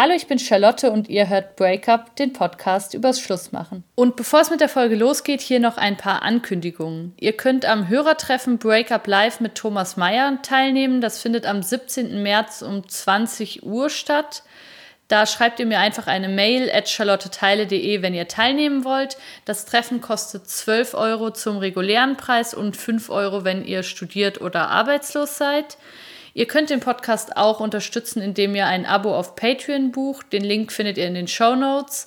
Hallo, ich bin Charlotte und ihr hört Breakup, den Podcast übers Schlussmachen. Und bevor es mit der Folge losgeht, hier noch ein paar Ankündigungen. Ihr könnt am Hörertreffen Breakup Live mit Thomas Meyer teilnehmen. Das findet am 17. März um 20 Uhr statt. Da schreibt ihr mir einfach eine Mail at charlotteteile.de, wenn ihr teilnehmen wollt. Das Treffen kostet 12 Euro zum regulären Preis und 5 Euro, wenn ihr studiert oder arbeitslos seid. Ihr könnt den Podcast auch unterstützen, indem ihr ein Abo auf Patreon bucht. Den Link findet ihr in den Show Notes.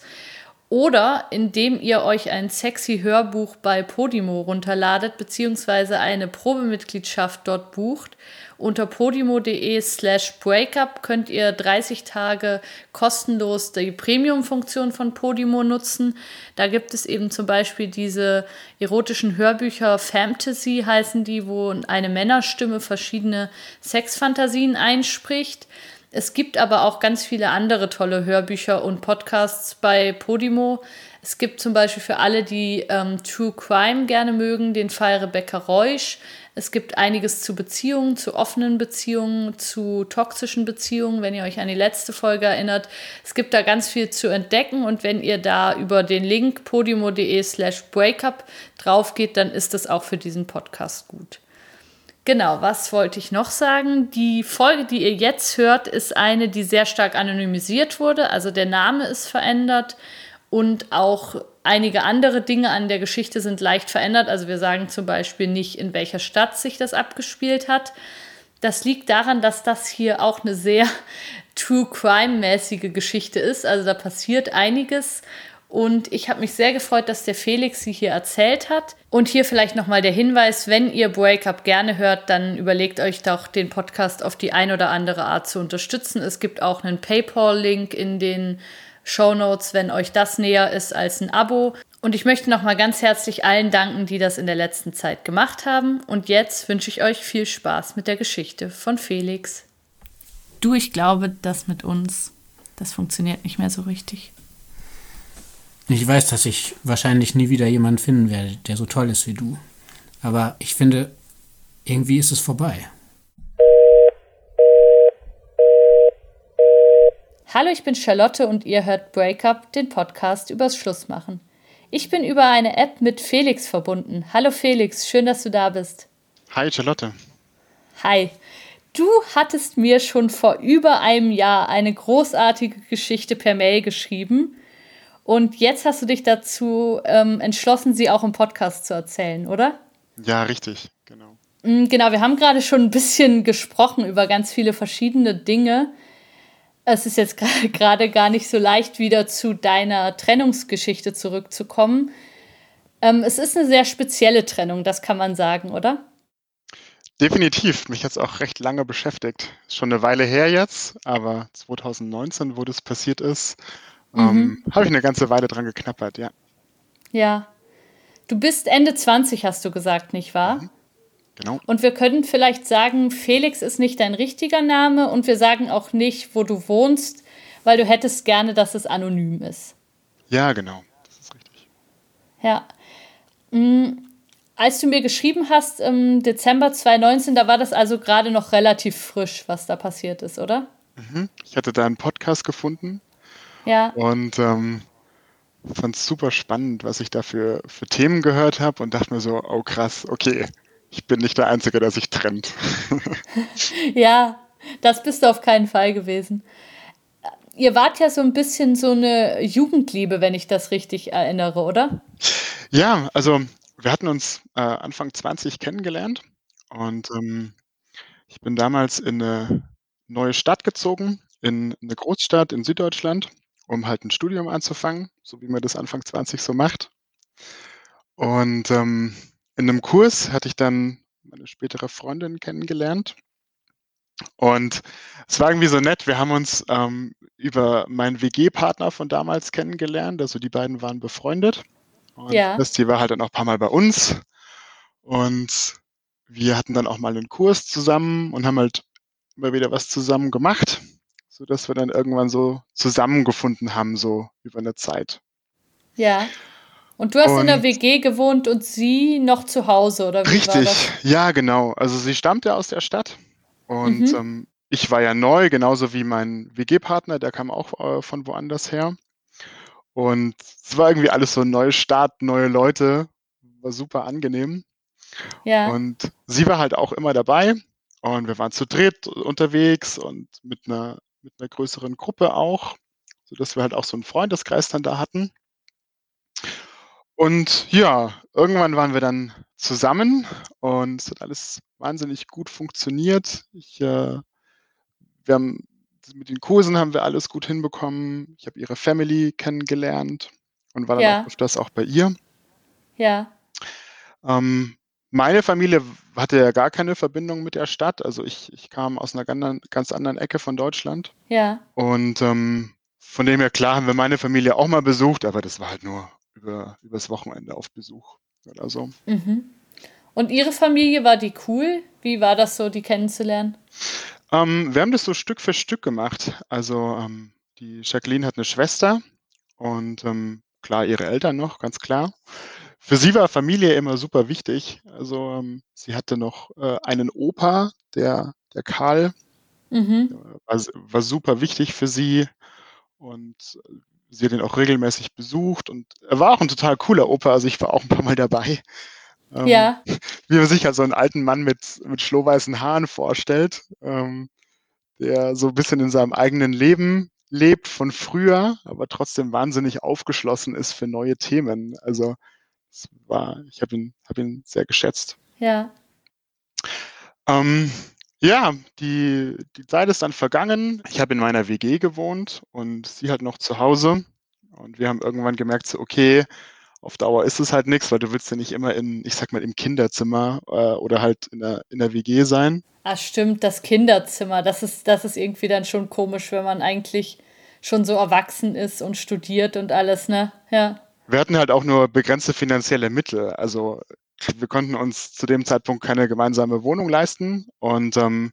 Oder indem ihr euch ein sexy Hörbuch bei Podimo runterladet, beziehungsweise eine Probemitgliedschaft dort bucht. Unter podimo.de slash breakup könnt ihr 30 Tage kostenlos die Premium-Funktion von Podimo nutzen. Da gibt es eben zum Beispiel diese erotischen Hörbücher, Fantasy heißen die, wo eine Männerstimme verschiedene Sexfantasien einspricht. Es gibt aber auch ganz viele andere tolle Hörbücher und Podcasts bei Podimo. Es gibt zum Beispiel für alle, die ähm, True Crime gerne mögen, den Fall Rebecca Reusch. Es gibt einiges zu Beziehungen, zu offenen Beziehungen, zu toxischen Beziehungen, wenn ihr euch an die letzte Folge erinnert. Es gibt da ganz viel zu entdecken und wenn ihr da über den Link podimo.de slash breakup drauf geht, dann ist das auch für diesen Podcast gut. Genau, was wollte ich noch sagen? Die Folge, die ihr jetzt hört, ist eine, die sehr stark anonymisiert wurde. Also der Name ist verändert und auch einige andere Dinge an der Geschichte sind leicht verändert. Also wir sagen zum Beispiel nicht, in welcher Stadt sich das abgespielt hat. Das liegt daran, dass das hier auch eine sehr True Crime-mäßige Geschichte ist. Also da passiert einiges und ich habe mich sehr gefreut, dass der Felix sie hier erzählt hat. Und hier vielleicht nochmal der Hinweis, wenn ihr Breakup gerne hört, dann überlegt euch doch, den Podcast auf die ein oder andere Art zu unterstützen. Es gibt auch einen PayPal-Link in den Show Notes, wenn euch das näher ist als ein Abo. Und ich möchte nochmal ganz herzlich allen danken, die das in der letzten Zeit gemacht haben. Und jetzt wünsche ich euch viel Spaß mit der Geschichte von Felix. Du, ich glaube, das mit uns, das funktioniert nicht mehr so richtig. Ich weiß, dass ich wahrscheinlich nie wieder jemanden finden werde, der so toll ist wie du. Aber ich finde, irgendwie ist es vorbei. Hallo, ich bin Charlotte und ihr hört Breakup, den Podcast übers Schlussmachen. Ich bin über eine App mit Felix verbunden. Hallo Felix, schön, dass du da bist. Hi Charlotte. Hi. Du hattest mir schon vor über einem Jahr eine großartige Geschichte per Mail geschrieben und jetzt hast du dich dazu ähm, entschlossen, sie auch im Podcast zu erzählen, oder? Ja, richtig, genau. Mm, genau, wir haben gerade schon ein bisschen gesprochen über ganz viele verschiedene Dinge. Es ist jetzt gerade gar nicht so leicht, wieder zu deiner Trennungsgeschichte zurückzukommen. Ähm, es ist eine sehr spezielle Trennung, das kann man sagen, oder? Definitiv. Mich hat es auch recht lange beschäftigt. Schon eine Weile her jetzt, aber 2019, wo das passiert ist, ähm, mhm. Habe ich eine ganze Weile dran geknappert, ja. Ja. Du bist Ende 20, hast du gesagt, nicht wahr? Mhm. Genau. Und wir können vielleicht sagen, Felix ist nicht dein richtiger Name und wir sagen auch nicht, wo du wohnst, weil du hättest gerne, dass es anonym ist. Ja, genau. Das ist richtig. Ja. Mhm. Als du mir geschrieben hast im Dezember 2019, da war das also gerade noch relativ frisch, was da passiert ist, oder? Mhm. Ich hatte da einen Podcast gefunden ja. Und ähm, fand es super spannend, was ich da für, für Themen gehört habe und dachte mir so, oh krass, okay, ich bin nicht der Einzige, der sich trennt. ja, das bist du auf keinen Fall gewesen. Ihr wart ja so ein bisschen so eine Jugendliebe, wenn ich das richtig erinnere, oder? Ja, also wir hatten uns äh, Anfang 20 kennengelernt und ähm, ich bin damals in eine neue Stadt gezogen, in eine Großstadt in Süddeutschland um halt ein Studium anzufangen, so wie man das Anfang 20 so macht. Und ähm, in einem Kurs hatte ich dann meine spätere Freundin kennengelernt. Und es war irgendwie so nett. Wir haben uns ähm, über meinen WG-Partner von damals kennengelernt. Also die beiden waren befreundet. Und ja. das, die war halt dann auch ein paar Mal bei uns. Und wir hatten dann auch mal einen Kurs zusammen und haben halt immer wieder was zusammen gemacht so dass wir dann irgendwann so zusammengefunden haben, so über eine Zeit. Ja. Und du hast und in der WG gewohnt und sie noch zu Hause, oder wie Richtig, ja, genau. Also sie stammt ja aus der Stadt und mhm. ähm, ich war ja neu, genauso wie mein WG-Partner, der kam auch äh, von woanders her. Und es war irgendwie alles so ein neuer Start, neue Leute, war super angenehm. Ja. Und sie war halt auch immer dabei und wir waren zu dritt unterwegs und mit einer, mit einer größeren Gruppe auch, sodass wir halt auch so einen Freundeskreis dann da hatten. Und ja, irgendwann waren wir dann zusammen und es hat alles wahnsinnig gut funktioniert. Ich, äh, wir haben mit den Kursen haben wir alles gut hinbekommen. Ich habe ihre Family kennengelernt und war dann Ja. auch öfters auch bei ihr. Ja. Ähm, meine Familie hatte ja gar keine Verbindung mit der Stadt. Also ich, ich kam aus einer ganz, anderen Ecke von Deutschland. Ja. Und ähm, von dem her, klar, haben wir meine Familie auch mal besucht, aber das war halt nur über, übers Wochenende auf Besuch oder so. Mhm. Und Ihre Familie, war die cool? Wie war das so, die kennenzulernen? Ähm, wir haben das so Stück für Stück gemacht. Also ähm, die Jacqueline hat eine Schwester und ähm, klar ihre Eltern noch, ganz klar. Für sie war Familie immer super wichtig. Also ähm, sie hatte noch äh, einen Opa, der, der Karl, Mhm. äh, war, war super wichtig für sie und äh, sie hat ihn auch regelmäßig besucht und er war auch ein total cooler Opa. Also ich war auch ein paar Mal dabei. Ähm, Ja. wie man sich halt so einen alten Mann mit, mit schlohweißen Haaren vorstellt, ähm, der so ein bisschen in seinem eigenen Leben lebt von früher, aber trotzdem wahnsinnig aufgeschlossen ist für neue Themen. Also es war, ich habe ihn, hab ihn sehr geschätzt. Ja. Ähm, ja, die, die Zeit ist dann vergangen. Ich habe in meiner WG gewohnt und sie halt noch zu Hause. Und wir haben irgendwann gemerkt, so, okay, auf Dauer ist es halt nichts, weil du willst ja nicht immer in, ich sag mal, im Kinderzimmer äh, oder halt in der, in der WG sein. Ah, stimmt, das Kinderzimmer. Das ist, das ist irgendwie dann schon komisch, wenn man eigentlich schon so erwachsen ist und studiert und alles, ne? Ja. Wir hatten halt auch nur begrenzte finanzielle Mittel. Also wir konnten uns zu dem Zeitpunkt keine gemeinsame Wohnung leisten und ähm,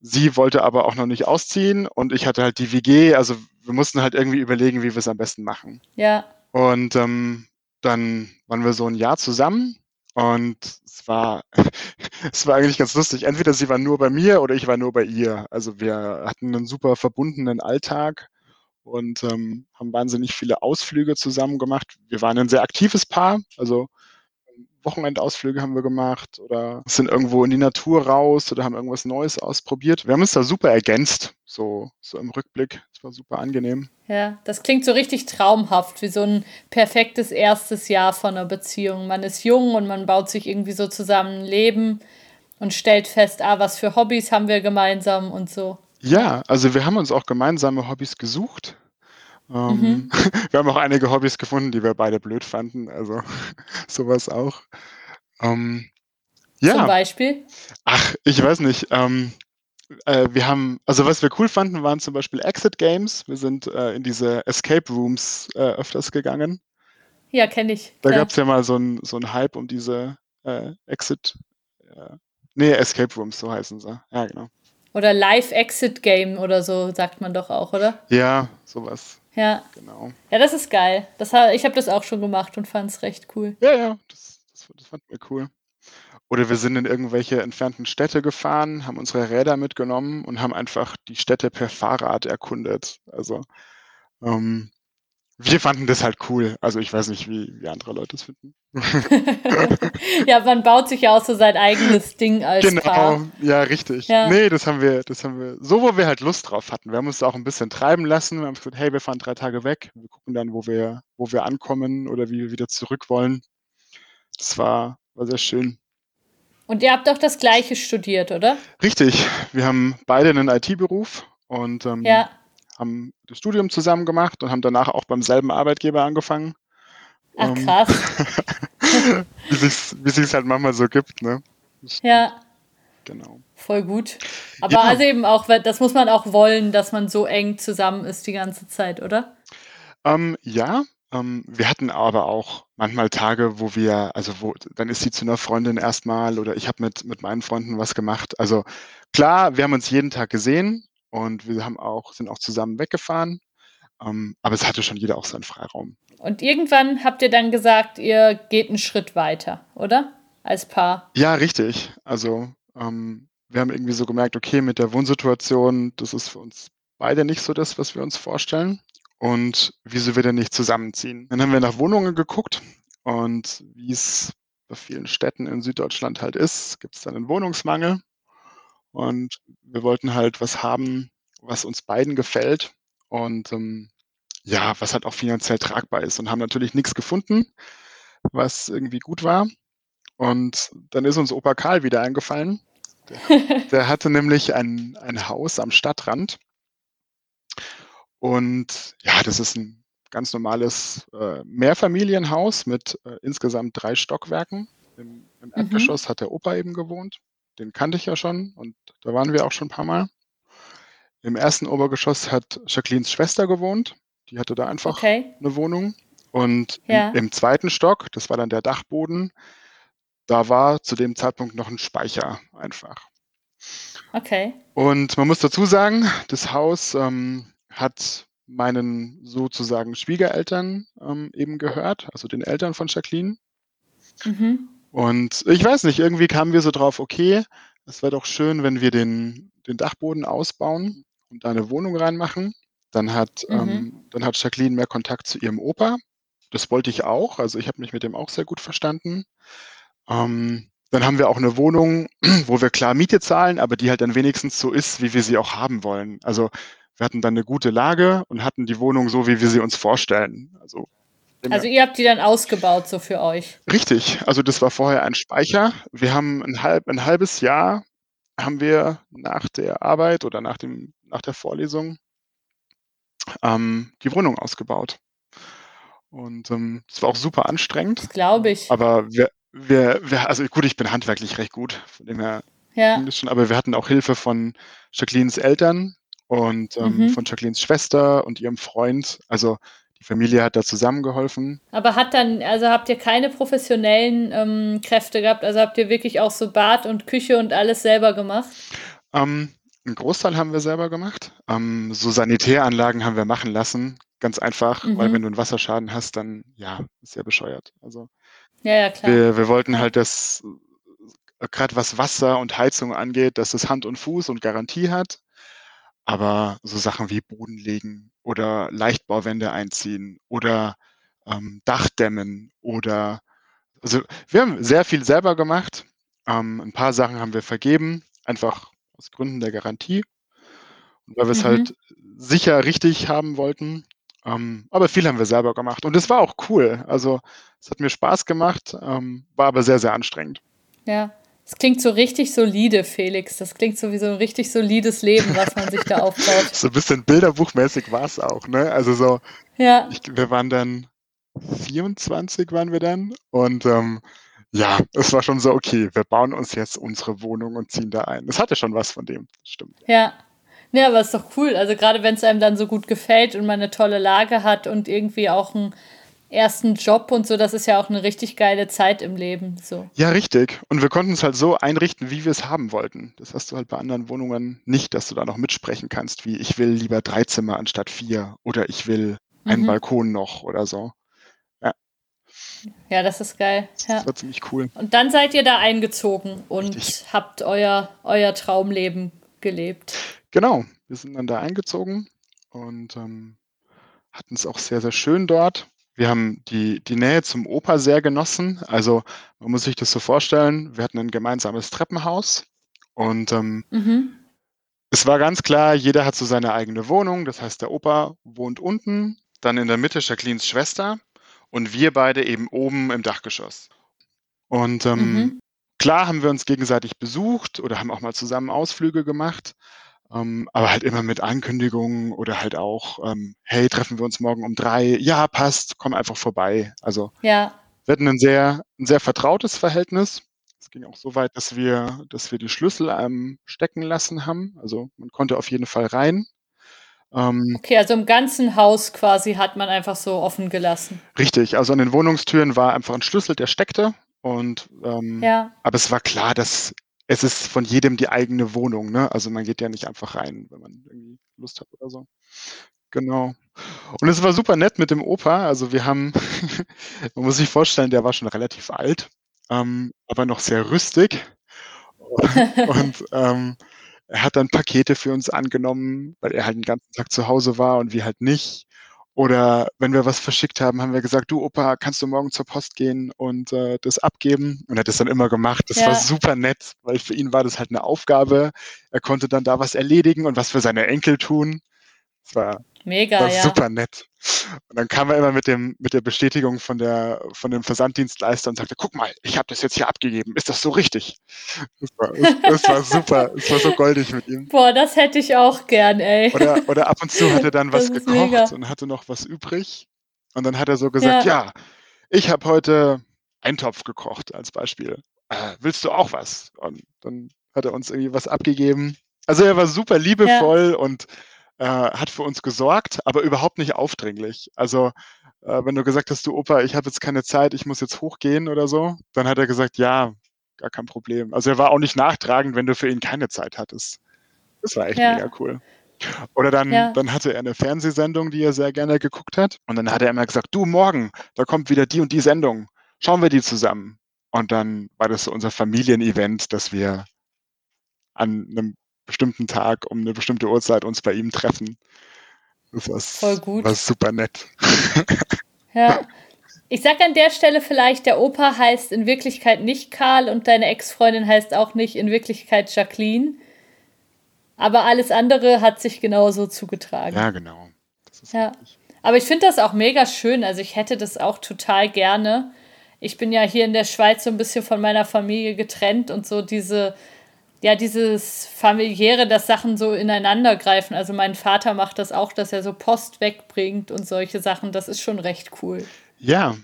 sie wollte aber auch noch nicht ausziehen und ich hatte halt die WG. Also wir mussten halt irgendwie überlegen, wie wir es am besten machen. Ja. Und ähm, dann waren wir so ein Jahr zusammen und es war, es war eigentlich ganz lustig. Entweder sie war nur bei mir oder ich war nur bei ihr. Also wir hatten einen super verbundenen Alltag und ähm, haben wahnsinnig viele Ausflüge zusammen gemacht. Wir waren ein sehr aktives Paar, also Wochenendausflüge haben wir gemacht oder sind irgendwo in die Natur raus oder haben irgendwas Neues ausprobiert. Wir haben uns da super ergänzt, so, so im Rückblick. Es war super angenehm. Ja, das klingt so richtig traumhaft, wie so ein perfektes erstes Jahr von einer Beziehung. Man ist jung und man baut sich irgendwie so zusammen ein Leben und stellt fest, ah, was für Hobbys haben wir gemeinsam und so. Ja, also wir haben uns auch gemeinsame Hobbys gesucht. Ähm, Mhm. wir haben auch einige Hobbys gefunden, die wir beide blöd fanden, also sowas auch. Ähm, Zum ja, Beispiel. ach, ich weiß nicht. Ähm, äh, wir haben, also was wir cool fanden, waren zum Beispiel Exit Games. Wir sind äh, in diese Escape Rooms äh, öfters gegangen. Ja, kenne ich. Da klar. gab es ja mal so einen so einen Hype um diese äh, Exit, äh, nee, Escape Rooms, so heißen sie. Ja, genau. Oder Live-Exit-Game oder so, sagt man doch auch, oder? Ja, sowas, Ja. genau. Ja, das ist geil. Das, ich habe das auch schon gemacht und fand es recht cool. Ja, ja, das, das, das fanden wir cool. Oder wir sind in irgendwelche entfernten Städte gefahren, haben unsere Räder mitgenommen und haben einfach die Städte per Fahrrad erkundet. Also ähm, wir fanden das halt cool. Also ich weiß nicht, wie, wie andere Leute es finden. ja, man baut sich ja auch so sein eigenes Ding als Genau, Paar. ja, richtig. Ja. Nee, das haben wir, das haben wir, so wo wir halt Lust drauf hatten. Wir haben uns da auch ein bisschen treiben lassen. Wir haben gesagt, hey, wir fahren drei Tage weg. Wir gucken dann, wo wir, wo wir ankommen oder wie wir wieder zurück wollen. Das war, war sehr schön. Und ihr habt doch das Gleiche studiert, oder? Richtig, wir haben beide einen IT-Beruf und ähm, Ja. Haben das Studium zusammen gemacht und haben danach auch beim selben Arbeitgeber angefangen. Ach, Ähm, krass. wie sich's, wie sich's halt manchmal so gibt, ne? Ja, Genau. voll gut. Aber Ja. also eben auch, das muss man auch wollen, dass man so eng zusammen ist die ganze Zeit, oder? Ähm, ja, ähm, wir hatten aber auch manchmal Tage, wo wir, also wo, dann ist sie zu einer Freundin erstmal oder ich habe mit, mit meinen Freunden was gemacht. Also klar, wir haben uns jeden Tag gesehen und wir haben auch, sind auch zusammen weggefahren. Ähm, aber es hatte schon jeder auch seinen Freiraum. Und irgendwann habt ihr dann gesagt, ihr geht einen Schritt weiter, oder? Als Paar. Ja, richtig. Also ähm, wir haben irgendwie so gemerkt, okay, mit der Wohnsituation, das ist für uns beide nicht so das, was wir uns vorstellen. Und wieso wir denn nicht zusammenziehen? Dann haben wir nach Wohnungen geguckt und wie es bei vielen Städten in Süddeutschland halt ist, gibt es dann einen Wohnungsmangel. Und wir wollten halt was haben, was uns beiden gefällt und ähm, ja, was halt auch finanziell tragbar ist und haben natürlich nichts gefunden, was irgendwie gut war. Und dann ist uns Opa Karl wieder eingefallen. Der, der hatte nämlich ein, ein Haus am Stadtrand. Und ja, das ist ein ganz normales äh, Mehrfamilienhaus mit äh, insgesamt drei Stockwerken. Im, im Mhm. Erdgeschoss hat der Opa eben gewohnt. Den kannte ich ja schon und da waren wir auch schon ein paar Mal. Im ersten Obergeschoss hat Jacquelines Schwester gewohnt. Die hatte da einfach Okay. eine Wohnung. Und im, Ja. im zweiten Stock, das war dann der Dachboden, da war zu dem Zeitpunkt noch ein Speicher einfach. Okay. Und man muss dazu sagen, das Haus ähm, hat meinen sozusagen Schwiegereltern ähm, eben gehört, also den Eltern von Jacqueline. Mhm. Und ich weiß nicht, irgendwie kamen wir so drauf, okay, es wäre doch schön, wenn wir den, den Dachboden ausbauen und da eine Wohnung reinmachen. Dann hat, Mhm. ähm, dann hat Jacqueline mehr Kontakt zu ihrem Opa. Das wollte ich auch. Also ich habe mich mit dem auch sehr gut verstanden. Ähm, dann haben wir auch eine Wohnung, wo wir klar Miete zahlen, aber die halt dann wenigstens so ist, wie wir sie auch haben wollen. Also wir hatten dann eine gute Lage und hatten die Wohnung so, wie wir sie uns vorstellen. Also, Also ihr habt die dann ausgebaut so für euch. Richtig, also das war vorher ein Speicher. Wir haben ein, halb, ein halbes Jahr haben wir nach der Arbeit oder nach, dem, nach der Vorlesung ähm, die Wohnung ausgebaut. Und ähm, das war auch super anstrengend. Das glaube ich. Aber wir, wir, wir, also gut, ich bin handwerklich recht gut, von dem her Ja. schon, aber wir hatten auch Hilfe von Jacquelines Eltern und ähm, Mhm. von Jacquelines Schwester und ihrem Freund. Also die Familie hat da zusammengeholfen. Aber hat dann, also habt ihr keine professionellen ähm, Kräfte gehabt? Also habt ihr wirklich auch so Bad und Küche und alles selber gemacht? Ähm, einen Großteil haben wir selber gemacht. Ähm, so Sanitäranlagen haben wir machen lassen. Ganz einfach, weil Mhm. wenn du einen Wasserschaden hast, dann ja, ist ja bescheuert. Also Ja, ja, klar. wir, wir wollten halt, dass gerade was Wasser und Heizung angeht, dass es Hand und Fuß und Garantie hat. Aber so Sachen wie Boden legen oder Leichtbauwände einziehen oder ähm, Dach dämmen oder also wir haben sehr viel selber gemacht. Ähm, ein paar Sachen haben wir vergeben, einfach aus Gründen der Garantie. Und weil wir es Mhm. halt sicher richtig haben wollten. Ähm, aber viel haben wir selber gemacht. Und es war auch cool. Also es hat mir Spaß gemacht, ähm, war aber sehr, sehr anstrengend. Ja. Es klingt so richtig solide, Felix. Das klingt so wie so ein richtig solides Leben, was man sich da aufbaut. So ein bisschen bilderbuchmäßig war es auch, ne? Also so, Ja. ich, wir waren dann 24 waren wir dann und ähm, ja, es war schon so, okay, wir bauen uns jetzt unsere Wohnung und ziehen da ein. Es hatte schon was von dem, das stimmt. Ja. Ja, aber ist doch cool. Also gerade wenn es einem dann so gut gefällt und man eine tolle Lage hat und irgendwie auch einen ersten Job und so, das ist ja auch eine richtig geile Zeit im Leben. So. Ja, richtig. Und wir konnten es halt so einrichten, wie wir es haben wollten. Das hast du halt bei anderen Wohnungen nicht, dass du da noch mitsprechen kannst, wie ich will lieber drei Zimmer anstatt vier oder ich will einen Mhm. Balkon noch oder so. Ja, das ist geil. Das Ja. war ziemlich cool. Und dann seid ihr da eingezogen und Richtig. habt euer, euer Traumleben gelebt. Genau, wir sind dann da eingezogen und ähm, hatten es auch sehr, sehr schön dort. Wir haben die, die Nähe zum Oper sehr genossen. Also man muss sich das so vorstellen, wir hatten ein gemeinsames Treppenhaus und ähm, Mhm. es war ganz klar, jeder hat so seine eigene Wohnung. Das heißt, der Opa wohnt unten, dann in der Mitte Jacquelines Schwester und wir beide eben oben im Dachgeschoss. Und ähm, Mhm. klar haben wir uns gegenseitig besucht oder haben auch mal zusammen Ausflüge gemacht, ähm, aber halt immer mit Ankündigungen oder halt auch, ähm, hey, treffen wir uns morgen um drei? Ja, passt, komm einfach vorbei. Also Ja. wir hatten ein sehr, ein sehr vertrautes Verhältnis. Es ging auch so weit, dass wir, dass wir die Schlüssel ähm, stecken lassen haben. Also man konnte auf jeden Fall rein. Ähm, Okay, also im ganzen Haus quasi hat man einfach so offen gelassen. richtig, also an den Wohnungstüren war einfach ein Schlüssel, der steckte. Und ähm, Ja. aber es war klar, dass es ist von jedem die eigene Wohnung. Ne? Also man geht ja nicht einfach rein, wenn man irgendwie Lust hat oder so. Genau. Und es war super nett mit dem Opa. Also wir haben, man muss sich vorstellen, der war schon relativ alt, ähm, aber noch sehr rüstig. Und ähm, er hat dann Pakete für uns angenommen, weil er halt den ganzen Tag zu Hause war und wir halt nicht. Oder wenn wir was verschickt haben, haben wir gesagt, du Opa, kannst du morgen zur Post gehen und äh, das abgeben? Und er hat das dann immer gemacht. Das Ja. war super nett, weil für ihn war das halt eine Aufgabe. Er konnte dann da was erledigen und was für seine Enkel tun. Das war, Mega, war ja. super nett. Und dann kam er immer mit dem mit der Bestätigung von der von dem Versanddienstleister und sagte, guck mal, ich habe das jetzt hier abgegeben. Ist das so richtig? Das war, das, das war super. Es war so goldig mit ihm. Boah, das hätte ich auch gern, ey. Oder, oder ab und zu hat er dann was gekocht mega. und hatte noch was übrig. Und dann hat er so gesagt, Ja. ja, ich habe heute Eintopf gekocht als Beispiel. Äh, willst du auch was? Und dann hat er uns irgendwie was abgegeben. Also er war super liebevoll und äh, hat für uns gesorgt, aber überhaupt nicht aufdringlich. Also äh, wenn du gesagt hast, du Opa, ich habe jetzt keine Zeit, ich muss jetzt hochgehen oder so, dann hat er gesagt, ja, gar kein Problem. Also er war auch nicht nachtragend, wenn du für ihn keine Zeit hattest. Das war echt Ja. mega cool. Oder dann, Ja. dann hatte er eine Fernsehsendung, die er sehr gerne geguckt hat. Und dann hat er immer gesagt, du morgen, da kommt wieder die und die Sendung. Schauen wir die zusammen. Und dann war das so unser Familienevent, dass wir an einem bestimmten Tag um eine bestimmte Uhrzeit uns bei ihm treffen. Das war, Voll gut. war super nett. Ja. Ich sag an der Stelle vielleicht, der Opa heißt in Wirklichkeit nicht Karl und deine Ex-Freundin heißt auch nicht in Wirklichkeit Jacqueline. Aber alles andere hat sich genauso zugetragen. Ja, genau. Ja. richtig. Aber ich finde das auch mega schön. Also ich hätte das auch total gerne. Ich bin ja hier in der Schweiz so ein bisschen von meiner Familie getrennt und so diese, ja, dieses familiäre, dass Sachen so ineinander greifen. Also mein Vater macht das auch, dass er so Post wegbringt und solche Sachen. Das ist schon recht cool. Ja,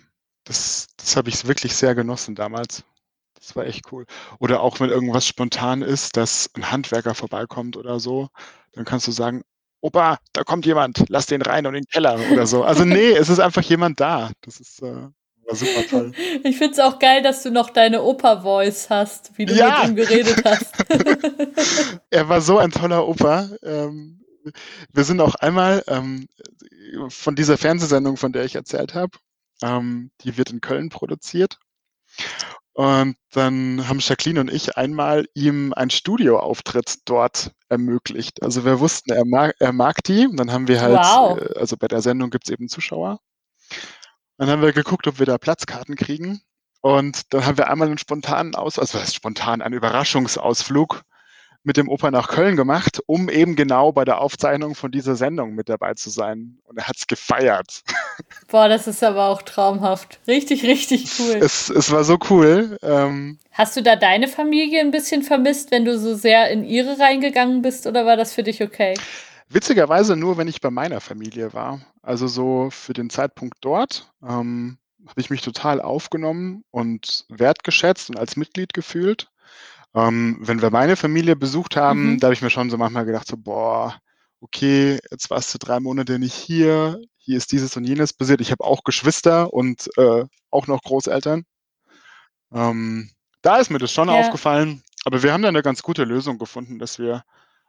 das, das habe ich wirklich sehr genossen damals. Das war echt cool. Oder auch wenn irgendwas spontan ist, dass ein Handwerker vorbeikommt oder so, dann kannst du sagen, Opa, da kommt jemand, lass den rein und in den Keller oder so. Also nee, es ist einfach jemand da. Das ist äh, war super toll. Ich finde es auch geil, dass du noch deine Opa-Voice hast, wie du Ja. mit ihm geredet hast. Er war so ein toller Opa. Ähm, wir sind auch einmal ähm, von dieser Fernsehsendung, von der ich erzählt habe, ähm, die wird in Köln produziert. Und dann haben Jacqueline und ich einmal ihm einen Studioauftritt dort ermöglicht. Also wir wussten, er mag, er mag die. Und dann haben wir halt, Wow. äh, also bei der Sendung gibt es eben Zuschauer. Dann haben wir geguckt, ob wir da Platzkarten kriegen. Und dann haben wir einmal einen spontanen Aus, also was spontan, einen Überraschungsausflug mit dem Opa nach Köln gemacht, um eben genau bei der Aufzeichnung von dieser Sendung mit dabei zu sein. Und er hat's gefeiert. Boah, das ist aber auch traumhaft. Richtig, richtig cool. Es, es war so cool. Ähm, Hast du da deine Familie ein bisschen vermisst, wenn du so sehr in ihre reingegangen bist, oder war das für dich okay? Witzigerweise nur, wenn ich bei meiner Familie war. Also so für den Zeitpunkt dort ähm, habe ich mich total aufgenommen und wertgeschätzt und als Mitglied gefühlt. Ähm, wenn wir meine Familie besucht haben, Mhm. da habe ich mir schon so manchmal gedacht, so, boah, okay, jetzt warst du drei Monate nicht hier, hier ist dieses und jenes passiert. Ich habe auch Geschwister und äh, auch noch Großeltern. Ähm, da ist mir das schon Ja. aufgefallen, aber wir haben da eine ganz gute Lösung gefunden, dass wir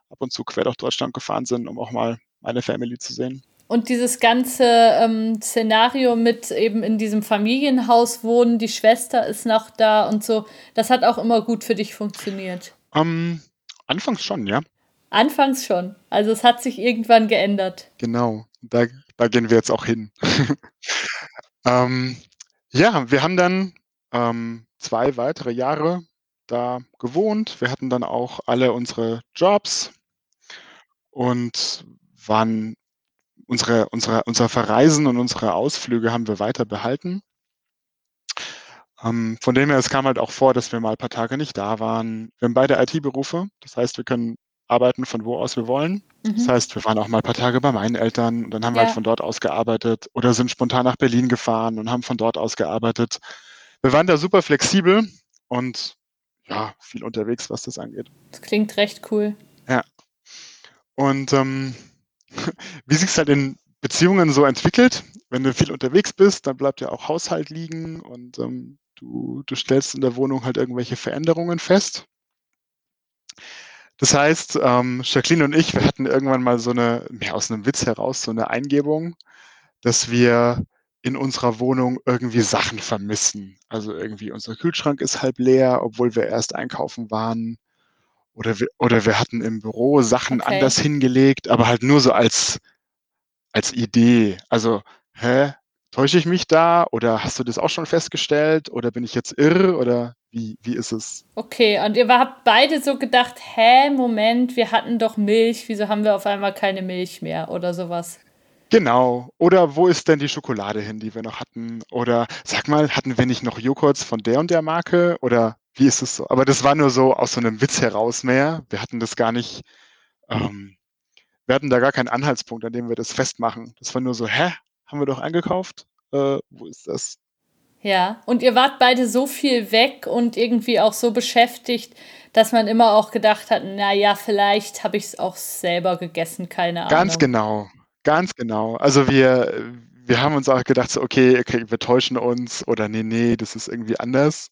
ab und zu quer durch Deutschland gefahren sind, um auch mal meine Family zu sehen. Und dieses ganze ähm, Szenario mit eben in diesem Familienhaus wohnen, die Schwester ist noch da und so, das hat auch immer gut für dich funktioniert. Ähm, anfangs schon, ja, Anfangs schon. Also es hat sich irgendwann geändert. genau. Da, da gehen wir jetzt auch hin. ähm, ja, wir haben dann ähm, zwei weitere Jahre da gewohnt. Wir hatten dann auch alle unsere Jobs und waren unsere, unsere, unser Verreisen und unsere Ausflüge haben wir weiter behalten. Ähm, von dem her, es kam halt auch vor, dass wir mal ein paar Tage nicht da waren. Wir haben beide IT-Berufe, das heißt, wir können arbeiten von wo aus wir wollen. Das Mhm. heißt, wir waren auch mal ein paar Tage bei meinen Eltern und dann haben wir Ja. halt von dort aus gearbeitet oder sind spontan nach Berlin gefahren und haben von dort aus gearbeitet. Wir waren da super flexibel und ja, viel unterwegs, was das angeht. Das klingt recht cool. Und ähm, wie sich halt in Beziehungen so entwickelt, wenn du viel unterwegs bist, dann bleibt ja auch Haushalt liegen und ähm, du, du stellst in der Wohnung halt irgendwelche Veränderungen fest. Das heißt, ähm, Jacqueline und ich, wir hatten irgendwann mal so eine, mehr aus einem Witz heraus, so eine Eingebung, dass wir in unserer Wohnung irgendwie Sachen vermissen. Also irgendwie unser Kühlschrank ist halb leer, obwohl wir erst einkaufen waren. Oder wir oder wir hatten im Büro Sachen Okay. anders hingelegt, aber halt nur so als als Idee. Also, hä, täusche ich mich da oder hast du das auch schon festgestellt oder bin ich jetzt irre oder wie wie ist es? Okay, und ihr habt beide so gedacht, hä, Moment, wir hatten doch Milch, wieso haben wir auf einmal keine Milch mehr oder sowas? Genau. Oder wo ist denn die Schokolade hin, die wir noch hatten? Oder sag mal, hatten wir nicht noch Joghurts von der und der Marke? Oder wie ist es so? Aber das war nur so aus so einem Witz heraus mehr. Wir hatten das gar nicht, ähm, wir hatten da gar keinen Anhaltspunkt, an dem wir das festmachen. Das war nur so, hä, haben wir doch eingekauft? Äh, wo ist das? Ja, und ihr wart beide so viel weg und irgendwie auch so beschäftigt, dass man immer auch gedacht hat, na ja, vielleicht habe ich es auch selber gegessen, keine Ganz Ahnung. genau, ganz genau. Also wir, wir haben uns auch gedacht, so, okay, okay, wir täuschen uns oder nee, nee, das ist irgendwie anders.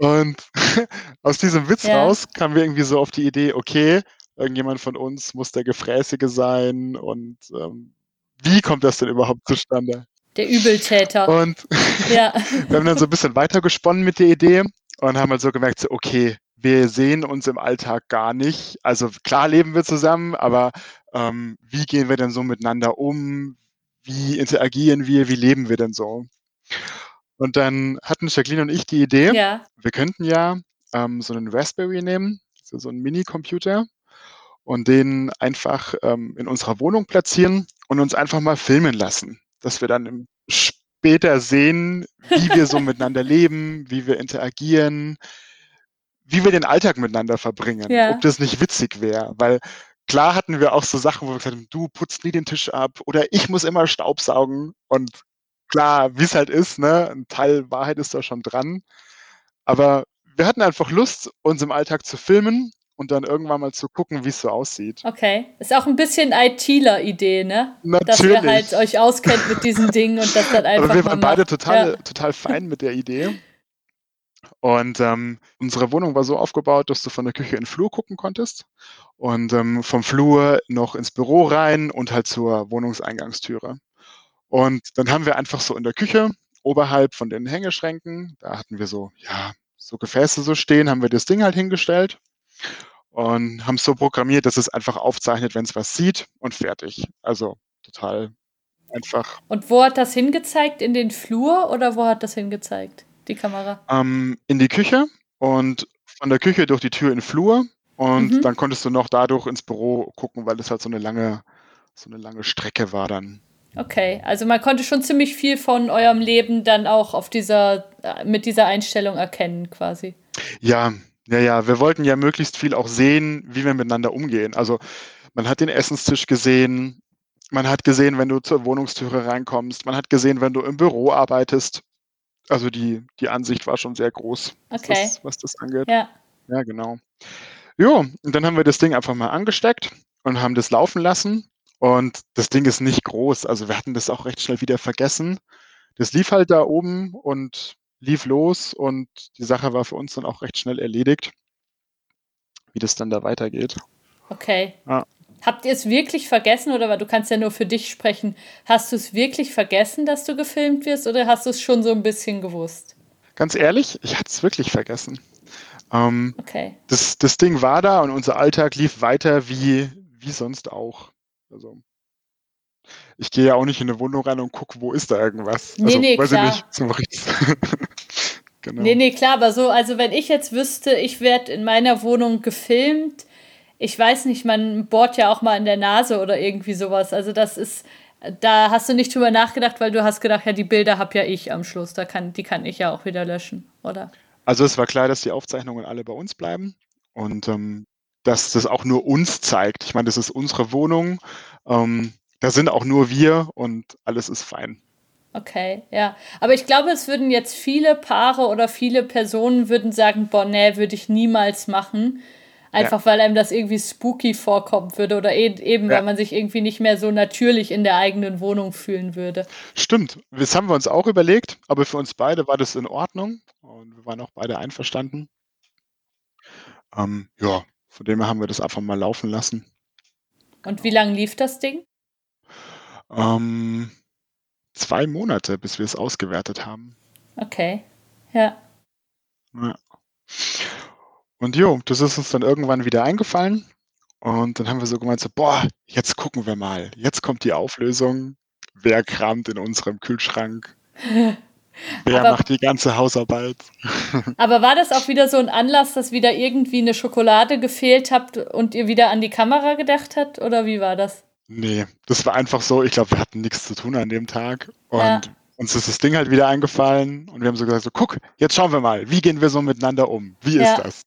Und aus diesem Witz Ja. raus kamen wir irgendwie so auf die Idee, okay, irgendjemand von uns muss der Gefräßige sein und ähm, wie kommt das denn überhaupt zustande? Der Übeltäter. Und Ja, wir haben dann so ein bisschen weitergesponnen mit der Idee und haben halt so gemerkt, so, okay, wir sehen uns im Alltag gar nicht. Also klar leben wir zusammen, aber ähm, wie gehen wir denn so miteinander um? Wie interagieren wir? Wie leben wir denn so? Und dann hatten Jacqueline und ich die Idee, ja, wir könnten ja ähm, so einen Raspberry nehmen, so, so einen Minicomputer und den einfach ähm, in unserer Wohnung platzieren und uns einfach mal filmen lassen, dass wir dann später sehen, wie wir so miteinander leben, wie wir interagieren, wie wir den Alltag miteinander verbringen, Ja. ob das nicht witzig wäre, weil klar hatten wir auch so Sachen, wo wir gesagt haben, du putzt nie den Tisch ab oder ich muss immer Staubsaugen und klar, wie es halt ist, ne, ein Teil Wahrheit ist da schon dran, aber wir hatten einfach Lust, uns im Alltag zu filmen und dann irgendwann mal zu gucken, wie es so aussieht. okay. Ist auch ein bisschen ITler-Idee, ne? Dass ihr Natürlich. halt euch auskennt mit diesen Dingen und das dann einfach Aber wir waren beide macht. total, Ja. total fein mit der Idee. Und ähm, unsere Wohnung war so aufgebaut, dass du von der Küche in den Flur gucken konntest und ähm, vom Flur noch ins Büro rein und halt zur Wohnungseingangstüre. Und dann haben wir einfach so in der Küche, oberhalb von den Hängeschränken, da hatten wir so, ja, so Gefäße so stehen, haben wir das Ding halt hingestellt und haben es so programmiert, dass es einfach aufzeichnet, wenn es was sieht und fertig. Also total einfach. Und wo hat das hingezeigt? In den Flur oder wo hat das hingezeigt? Die Kamera. ähm, in die Küche und von der Küche durch die Tür in den Flur und Mhm. dann konntest du noch dadurch ins Büro gucken, weil das halt so eine lange, so eine lange Strecke war dann. Okay, also man konnte schon ziemlich viel von eurem Leben dann auch auf dieser, äh, mit dieser Einstellung erkennen, quasi. Ja, ja, ja, wir wollten ja möglichst viel auch sehen, wie wir miteinander umgehen. Also man hat den Essenstisch gesehen, man hat gesehen, wenn du zur Wohnungstüre reinkommst, man hat gesehen, wenn du im Büro arbeitest. Also die, die Ansicht war schon sehr groß, was, Okay. das, was das angeht. Ja. Ja, genau. Jo, und dann haben wir das Ding einfach mal angesteckt und haben das laufen lassen. Und das Ding ist nicht groß. Also wir hatten das auch recht schnell wieder vergessen. Das lief halt da oben und lief los und die Sache war für uns dann auch recht schnell erledigt, wie das dann da weitergeht. Okay. Ja. Habt ihr es wirklich vergessen oder weil du kannst ja nur für dich sprechen, hast du es wirklich vergessen, dass du gefilmt wirst oder hast du es schon so ein bisschen gewusst? Ganz ehrlich, ich hatte es wirklich vergessen. Ähm, Okay. das, das Ding war da und unser Alltag lief weiter wie, wie sonst auch. Also ich gehe ja auch nicht in eine Wohnung rein und gucke, wo ist da irgendwas. Nee, also, nee, weiß klar. ich nicht, ich's. genau. Nee, nee, klar, aber so, also wenn ich jetzt wüsste, ich werde in meiner Wohnung gefilmt, ich weiß nicht, man bohrt ja auch mal in der Nase oder irgendwie sowas. Also das ist, da hast du nicht drüber nachgedacht, weil du hast gedacht, ja, die Bilder hab ja ich am Schluss, da kann, die kann ich ja auch wieder löschen, oder? Also es war klar, dass die Aufzeichnungen alle bei uns bleiben und ähm, dass das auch nur uns zeigt. Ich meine, das ist unsere Wohnung. Ähm, da sind auch nur wir und alles ist fein. Okay, ja. Aber ich glaube, es würden jetzt viele Paare oder viele Personen würden sagen, boah, nee, würde ich niemals machen. Einfach weil einem das irgendwie spooky vorkommen würde oder e eben, Ja. weil man sich irgendwie nicht mehr so natürlich in der eigenen Wohnung fühlen würde. Stimmt, das haben wir uns auch überlegt, aber für uns beide war das in Ordnung und wir waren auch beide einverstanden. Ähm, ja, von dem her haben wir das einfach mal laufen lassen. Und wie lange lief das Ding? Ähm, zwei Monate, bis wir es ausgewertet haben. Okay, ja. Ja. Und jo, das ist uns dann irgendwann wieder eingefallen. Und dann haben wir so gemeint, so, boah, jetzt gucken wir mal. Jetzt kommt die Auflösung. Wer kramt in unserem Kühlschrank? Wer Aber- macht die ganze Hausarbeit? Aber war das auch wieder so ein Anlass, dass wieder irgendwie eine Schokolade gefehlt habt und ihr wieder an die Kamera gedacht habt? Oder wie war das? Nee, das war einfach so, ich glaube, wir hatten nichts zu tun an dem Tag. Und Ja. uns ist das Ding halt wieder eingefallen und wir haben so gesagt, so, guck, jetzt schauen wir mal, wie gehen wir so miteinander um? Wie Ja. ist das?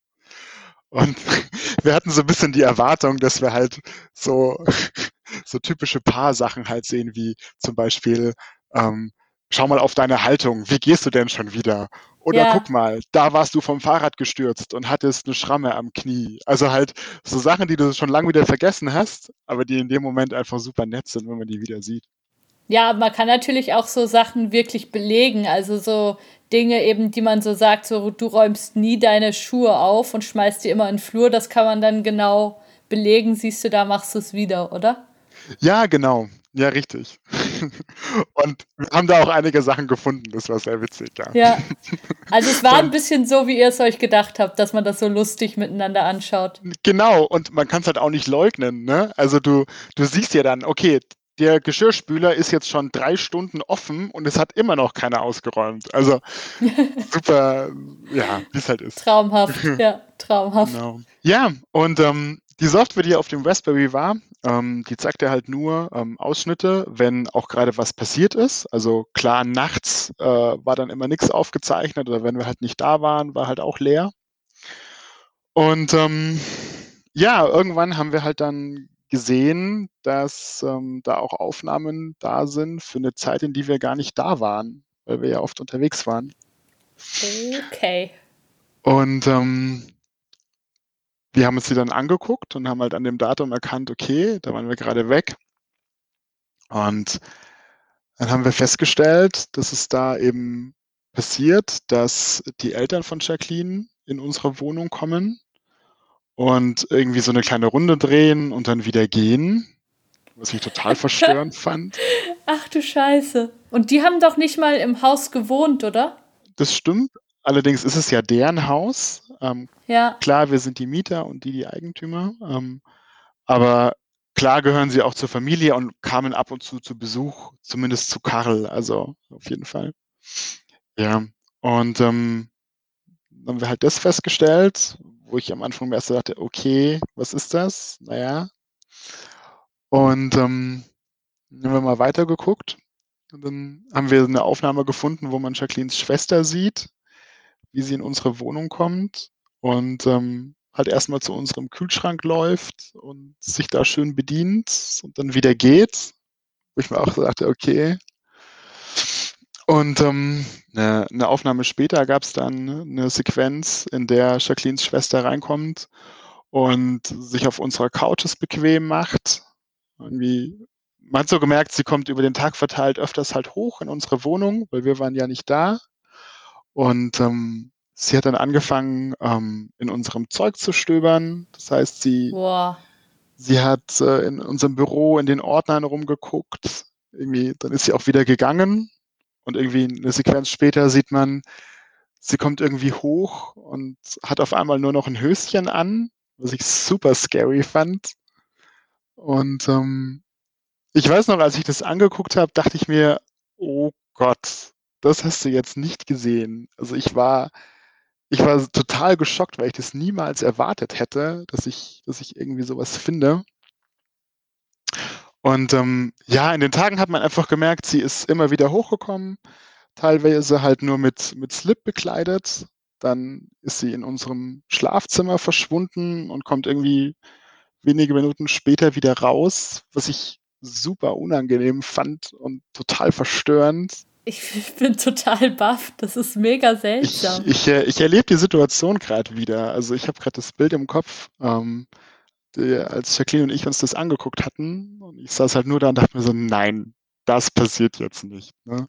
Und wir hatten so ein bisschen die Erwartung, dass wir halt so, so typische Paarsachen halt sehen, wie zum Beispiel, ähm, schau mal auf deine Haltung, wie gehst du denn schon wieder? Oder Ja. guck mal, da warst du vom Fahrrad gestürzt und hattest eine Schramme am Knie. Also halt so Sachen, die du schon lange wieder vergessen hast, aber die in dem Moment einfach super nett sind, wenn man die wieder sieht. Ja, man kann natürlich auch so Sachen wirklich belegen. Also so Dinge eben, die man so sagt, so du räumst nie deine Schuhe auf und schmeißt die immer in den Flur. Das kann man dann genau belegen. Siehst du, da machst du es wieder, oder? Ja, genau. Ja, richtig. Und wir haben da auch einige Sachen gefunden. Das war sehr witzig, ja. Ja. Also es war ein bisschen so, wie ihr es euch gedacht habt, dass man das so lustig miteinander anschaut. Genau, und man kann es halt auch nicht leugnen, ne? Also du, du siehst ja dann, okay, der Geschirrspüler ist jetzt schon drei Stunden offen und es hat immer noch keiner ausgeräumt. Also super, ja, wie es halt ist. Traumhaft, ja, traumhaft. Genau. Ja, und ähm, die Software, die auf dem Raspberry war, ähm, die zeigt ja halt nur ähm, Ausschnitte, wenn auch gerade was passiert ist. Also klar, nachts äh, war dann immer nichts aufgezeichnet oder wenn wir halt nicht da waren, war halt auch leer. Und ähm, ja, irgendwann haben wir halt dann gesehen, dass ähm, da auch Aufnahmen da sind für eine Zeit, in die wir gar nicht da waren, weil wir ja oft unterwegs waren. Okay. Und ähm, wir haben uns die dann angeguckt und haben halt an dem Datum erkannt, okay, da waren wir gerade weg. Und dann haben wir festgestellt, dass es da eben passiert, dass die Eltern von Jacqueline in unsere Wohnung kommen und irgendwie so eine kleine Runde drehen und dann wieder gehen, was ich total verstörend fand. Ach du Scheiße. Und die haben doch nicht mal im Haus gewohnt, oder? Das stimmt. Allerdings ist es ja deren Haus. Ähm, Ja. klar, wir sind die Mieter und die die Eigentümer, ähm, aber klar gehören sie auch zur Familie und kamen ab und zu zu Besuch, zumindest zu Karl, also auf jeden Fall. Ja, und ähm, dann haben wir halt das festgestellt, wo ich am Anfang erst dachte, okay, was ist das? Naja. Und ähm, dann haben wir mal weitergeguckt. Und dann haben wir eine Aufnahme gefunden, wo man Jacquelines Schwester sieht, wie sie in unsere Wohnung kommt und ähm, halt erstmal zu unserem Kühlschrank läuft und sich da schön bedient und dann wieder geht. Wo ich mir auch sagte, okay. Und ähm, eine, eine Aufnahme später gab es dann eine Sequenz, in der Jacquelines Schwester reinkommt und sich auf unserer Couches bequem macht. Irgendwie, man hat so gemerkt, sie kommt über den Tag verteilt öfters halt hoch in unsere Wohnung, weil wir waren ja nicht da. Und ähm, sie hat dann angefangen, ähm, in unserem Zeug zu stöbern. Das heißt, sie, Boah. sie hat äh, in unserem Büro in den Ordnern rumgeguckt. Irgendwie, dann ist sie auch wieder gegangen. Und irgendwie eine Sequenz später sieht man, sie kommt irgendwie hoch und hat auf einmal nur noch ein Höschen an, was ich super scary fand. Und ähm, ich weiß noch, als ich das angeguckt habe, dachte ich mir, oh Gott, das hast du jetzt nicht gesehen. Also ich war, ich war total geschockt, weil ich das niemals erwartet hätte, dass ich, dass ich irgendwie sowas finde. Und ähm, ja, in den Tagen hat man einfach gemerkt, sie ist immer wieder hochgekommen, teilweise halt nur mit, mit Slip bekleidet. Dann ist sie in unserem Schlafzimmer verschwunden und kommt irgendwie wenige Minuten später wieder raus, was ich super unangenehm fand und total verstörend. Ich bin total baff. Das ist mega Ich, seltsam. ich, äh, ich erlebe die Situation gerade wieder. Also ich habe gerade das Bild im Kopf, ähm, die, als Jacqueline und ich uns das angeguckt hatten. Und ich saß halt nur da und dachte mir so, nein, das passiert jetzt nicht. Ne?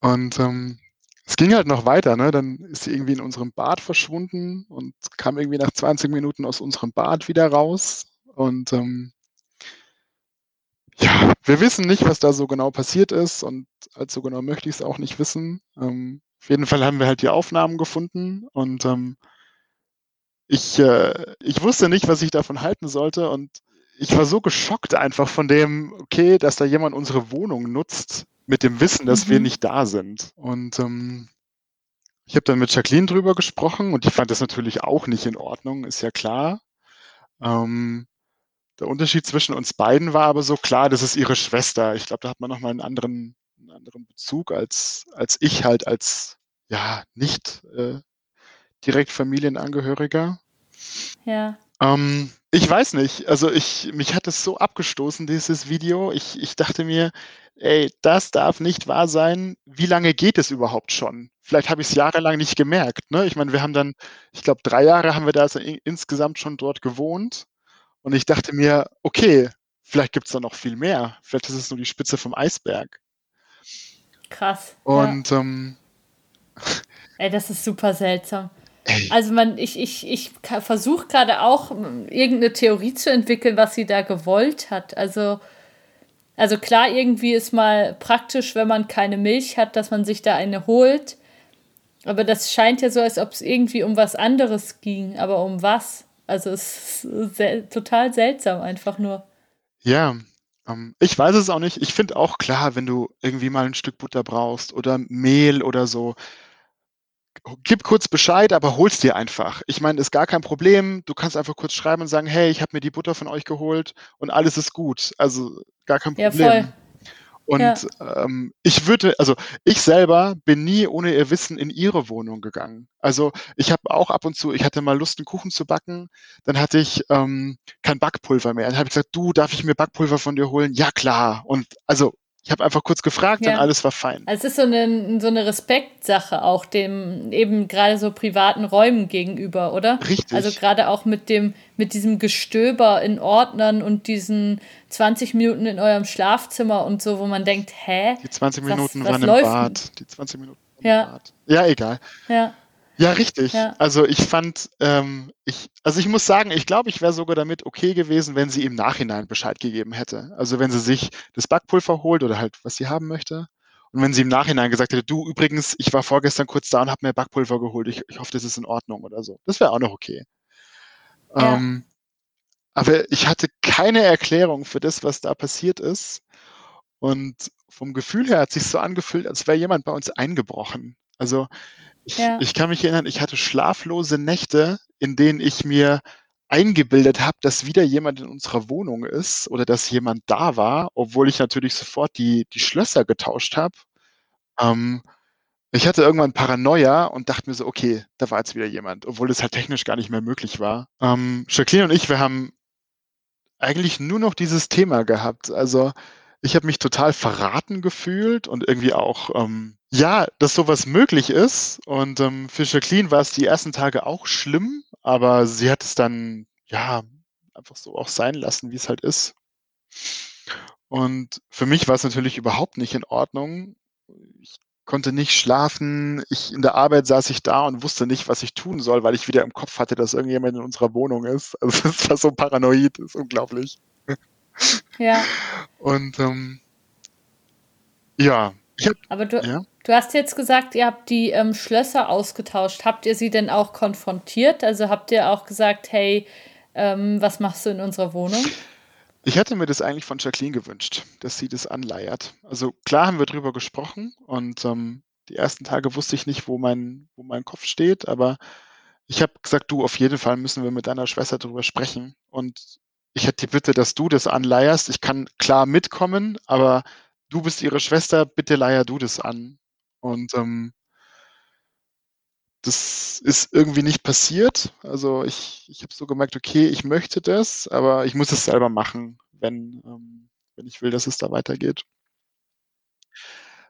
Und ähm, es ging halt noch weiter. Ne? Dann ist sie irgendwie in unserem Bad verschwunden und kam irgendwie nach 20 Minuten aus unserem Bad wieder raus. Und ähm, ja, wir wissen nicht, was da so genau passiert ist und allzu genau möchte ich es auch nicht wissen. Ähm, auf jeden Fall haben wir halt die Aufnahmen gefunden und ähm, ich, äh, ich wusste nicht, was ich davon halten sollte und ich war so geschockt einfach von dem, okay, dass da jemand unsere Wohnung nutzt mit dem Wissen, dass wir Mhm. nicht da sind. Und ähm, ich habe dann mit Jacqueline drüber gesprochen und die fand das natürlich auch nicht in Ordnung, ist ja klar. Ähm, der Unterschied zwischen uns beiden war aber so klar, das ist ihre Schwester. Ich glaube, da hat man nochmal einen anderen, einen anderen Bezug als, als ich halt als ja nicht äh, direkt Familienangehöriger. Ja. Ähm, ich weiß nicht. Also ich, mich hat es so abgestoßen, dieses Video. Ich, ich dachte mir, ey, das darf nicht wahr sein. Wie lange geht es überhaupt schon? Vielleicht habe ich es jahrelang nicht gemerkt. Ne? Ich meine, wir haben dann, ich glaube, drei Jahre haben wir da also in, insgesamt schon dort gewohnt. Und ich dachte mir, okay, vielleicht gibt es da noch viel mehr. Vielleicht ist es nur die Spitze vom Eisberg. Krass. Und ähm, ja. Ey, das ist super seltsam. ey, Also man, ich, ich, ich versuche gerade auch irgendeine Theorie zu entwickeln, was sie da gewollt hat. Also, also klar, irgendwie ist mal praktisch, wenn man keine Milch hat, dass man sich da eine holt. Aber das scheint ja so, als ob es irgendwie um was anderes ging. Aber um was? Also es ist sel total seltsam einfach nur. Ja, ähm, ich weiß es auch nicht. Ich finde auch klar, wenn du irgendwie mal ein Stück Butter brauchst oder Mehl oder so, gib kurz Bescheid, aber hol's dir einfach. Ich meine, ist gar kein Problem. Du kannst einfach kurz schreiben und sagen, hey, ich habe mir die Butter von euch geholt und alles ist gut. Also gar kein Ja, Problem. voll. Und Ja. ähm, ich würde, also ich selber bin nie ohne ihr Wissen in ihre Wohnung gegangen. Also ich habe auch ab und zu, ich hatte mal Lust, einen Kuchen zu backen, dann hatte ich ähm, kein Backpulver mehr. Dann habe ich gesagt, du, darf ich mir Backpulver von dir holen? Ja, klar. Und also ich habe einfach kurz gefragt und Ja. alles war fein. Also es ist so eine, so eine Respektsache auch dem eben gerade so privaten Räumen gegenüber, oder? Richtig. Also gerade auch mit dem, mit diesem Gestöber in Ordnern und diesen 20 Minuten in eurem Schlafzimmer und so, wo man denkt, hä? Die 20 Was- Minuten was waren im läuft Bad. Die 20 Minuten waren Ja. im Bad. Ja, egal. Ja, Ja, richtig. Ja. Also ich fand, ähm, ich, also ich muss sagen, ich glaube, ich wäre sogar damit okay gewesen, wenn sie im Nachhinein Bescheid gegeben hätte. Also wenn sie sich das Backpulver holt oder halt, was sie haben möchte. Und wenn sie im Nachhinein gesagt hätte, du übrigens, ich war vorgestern kurz da und habe mir Backpulver geholt, ich, ich hoffe, das ist in Ordnung oder so. Das wäre auch noch okay. Ja. Ähm, aber ich hatte keine Erklärung für das, was da passiert ist. Und vom Gefühl her hat sich so angefühlt, als wäre jemand bei uns eingebrochen. Also ich, Ja. ich kann mich erinnern, ich hatte schlaflose Nächte, in denen ich mir eingebildet habe, dass wieder jemand in unserer Wohnung ist oder dass jemand da war, obwohl ich natürlich sofort die, die Schlösser getauscht habe. Ähm, ich hatte irgendwann Paranoia und dachte mir so, okay, da war jetzt wieder jemand, obwohl es halt technisch gar nicht mehr möglich war. Ähm, Jacqueline und ich, wir haben eigentlich nur noch dieses Thema gehabt. Also ich habe mich total verraten gefühlt und irgendwie auch, ähm, ja, dass sowas möglich ist. Und ähm, für Jacqueline war es die ersten Tage auch schlimm, aber sie hat es dann, ja, einfach so auch sein lassen, wie es halt ist. Und für mich war es natürlich überhaupt nicht in Ordnung. Ich konnte nicht schlafen. Ich, in der Arbeit saß ich da und wusste nicht, was ich tun soll, weil ich wieder im Kopf hatte, dass irgendjemand in unserer Wohnung ist. Also das war so paranoid, das ist unglaublich. Ja. Und ähm, ja, hab, Aber du, ja, du hast jetzt gesagt, ihr habt die ähm, Schlösser ausgetauscht. Habt ihr sie denn auch konfrontiert? Also habt ihr auch gesagt, hey, ähm, was machst du in unserer Wohnung? ich hätte mir das eigentlich von Jacqueline gewünscht, dass sie das anleiert. Also klar haben wir drüber gesprochen und ähm, die ersten Tage wusste ich nicht, wo mein, wo mein Kopf steht, aber ich habe gesagt, du, auf jeden Fall müssen wir mit deiner Schwester drüber sprechen. Und ich hätte die Bitte, dass du das anleierst. Ich kann klar mitkommen, aber du bist ihre Schwester, bitte leier du das an. Und ähm, das ist irgendwie nicht passiert. Also ich, ich habe so gemerkt, okay, ich möchte das, aber ich muss es selber machen, wenn, ähm, wenn ich will, dass es da weitergeht.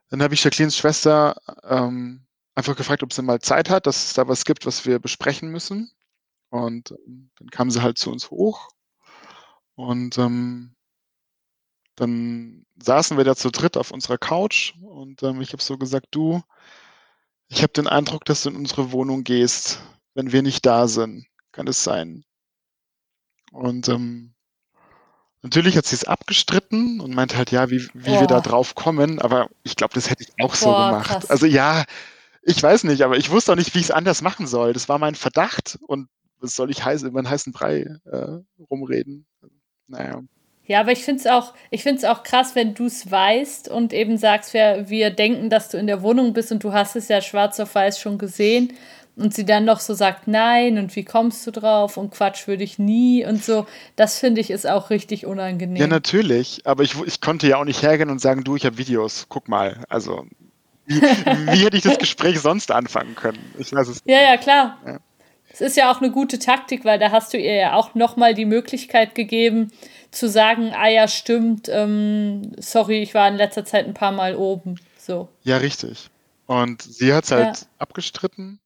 Dann habe ich Jacquelines Schwester ähm, einfach gefragt, ob sie mal Zeit hat, dass es da was gibt, was wir besprechen müssen. Und ähm, dann kam sie halt zu uns hoch und ähm, dann saßen wir da zu dritt auf unserer Couch und ähm, ich habe so gesagt, du, ich habe den Eindruck, dass du in unsere Wohnung gehst, wenn wir nicht da sind. Kann es sein? Und ähm, natürlich hat sie es abgestritten und meinte halt, ja, wie, wie wir da drauf kommen, aber ich glaube, das hätte ich auch so Boah, gemacht. krass. Also ja, ich weiß nicht, aber ich wusste auch nicht, wie ich es anders machen soll. Das war mein Verdacht und was soll ich heiß, über einen heißen Brei äh, rumreden? Naja. Ja, aber ich finde es auch, auch krass, wenn du es weißt und eben sagst, wir, wir denken, dass du in der Wohnung bist und du hast es ja schwarz auf weiß schon gesehen und sie dann noch so sagt, nein und wie kommst du drauf und Quatsch würde ich nie und so, das finde ich ist auch richtig unangenehm. Ja, natürlich, aber ich, ich konnte ja auch nicht hergehen und sagen, du, ich habe Videos, guck mal, also wie, wie, hätte ich das Gespräch sonst anfangen können? Ich weiß es Ja, ja, klar. Ja. Es ist ja auch eine gute Taktik, weil da hast du ihr ja auch nochmal die Möglichkeit gegeben, zu sagen, ah ja, stimmt, ähm, sorry, ich war in letzter Zeit ein paar Mal oben. So. Ja, richtig. Und sie hat es halt ja. abgestritten.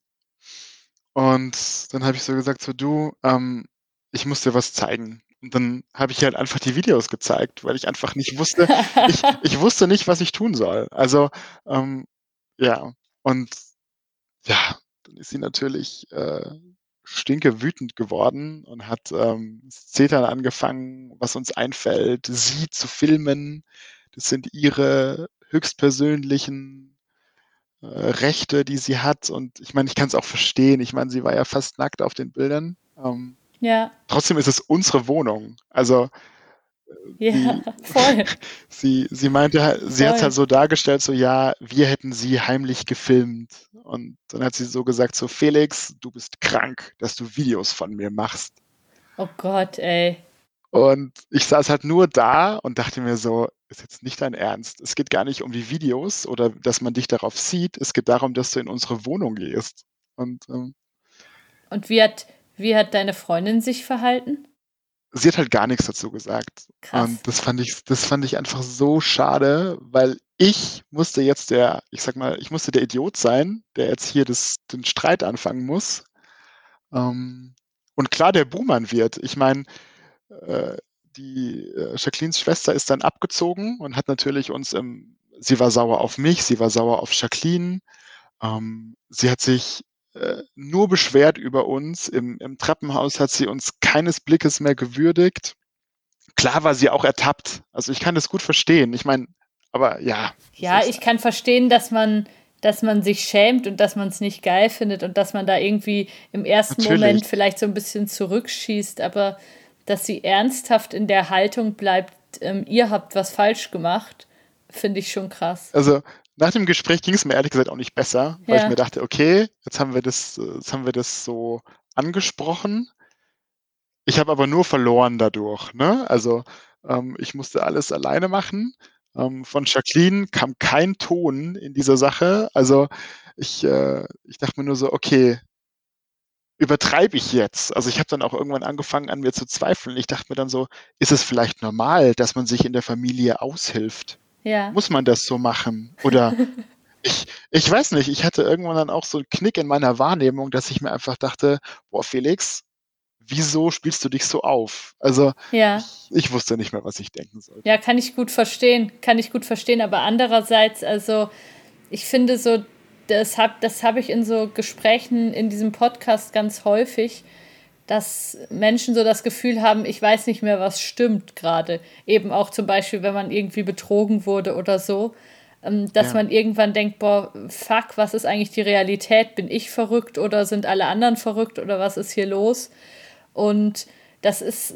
Und dann habe ich so gesagt, so du, ähm, ich muss dir was zeigen. Und dann habe ich halt einfach die Videos gezeigt, weil ich einfach nicht wusste, ich, ich wusste nicht, was ich tun soll. Also, ähm, ja, und ja, dann ist sie natürlich äh, stinke wütend geworden und hat ähm, Zetern angefangen, was uns einfällt, sie zu filmen. Das sind ihre höchstpersönlichen äh, Rechte, die sie hat. Und ich meine, ich kann es auch verstehen. Ich meine, sie war ja fast nackt auf den Bildern. Ähm, ja. Trotzdem ist es unsere Wohnung. Also ja, sie, voll. sie, sie meinte, sie hat es halt so dargestellt, so ja, wir hätten sie heimlich gefilmt. Und dann hat sie so gesagt, so Felix, du bist krank, dass du Videos von mir machst. Oh Gott, ey. Und ich saß halt nur da und dachte mir so, ist jetzt nicht dein Ernst. Es geht gar nicht um die Videos oder dass man dich darauf sieht. Es geht darum, dass du in unsere Wohnung gehst. Und, ähm, und wie hat, wie hat deine Freundin sich verhalten? Sie hat halt gar nichts dazu gesagt. Krass. Und das fand ich, das fand ich einfach so schade, weil ich musste jetzt der, ich sag mal, ich musste der Idiot sein, der jetzt hier das, den Streit anfangen muss. Ähm, und klar, der Buhmann wird. Ich meine, äh, die äh, Jacquelines Schwester ist dann abgezogen und hat natürlich uns im, sie war sauer auf mich, sie war sauer auf Jacqueline. Ähm, sie hat sich äh, nur beschwert über uns. Im, Im Treppenhaus hat sie uns keines Blickes mehr gewürdigt. Klar war sie auch ertappt. Also ich kann das gut verstehen. Ich meine, aber ja. Ja, ich kann verstehen, dass man, dass man sich schämt und dass man es nicht geil findet und dass man da irgendwie im ersten Natürlich. Moment vielleicht so ein bisschen zurückschießt, aber dass sie ernsthaft in der Haltung bleibt, ähm, ihr habt was falsch gemacht, finde ich schon krass. Also nach dem Gespräch ging es mir ehrlich gesagt auch nicht besser, weil ja. ich mir dachte, okay, jetzt haben wir das, jetzt haben wir das so angesprochen. Ich habe aber nur verloren dadurch. Ne? Also ähm, ich musste alles alleine machen. Ähm, von Jacqueline kam kein Ton in dieser Sache. Also ich, äh, ich dachte mir nur so, okay, übertreibe ich jetzt? Also ich habe dann auch irgendwann angefangen an mir zu zweifeln. Ich dachte mir dann so, ist es vielleicht normal, dass man sich in der Familie aushilft? Ja. Muss man das so machen? Oder ich, ich weiß nicht, ich hatte irgendwann dann auch so einen Knick in meiner Wahrnehmung, dass ich mir einfach dachte, boah, Felix, wieso spielst du dich so auf? Also ja. ich, ich, wusste nicht mehr, was ich denken sollte. Ja, kann ich gut verstehen, kann ich gut verstehen. Aber andererseits, also ich finde so, das habe das hab ich in so Gesprächen in diesem Podcast ganz häufig, dass Menschen so das Gefühl haben, ich weiß nicht mehr, was stimmt gerade. Eben auch zum Beispiel, wenn man irgendwie betrogen wurde oder so, ähm, dass ja. man irgendwann denkt, boah, fuck, was ist eigentlich die Realität? Bin ich verrückt oder sind alle anderen verrückt oder was ist hier los? Und das ist,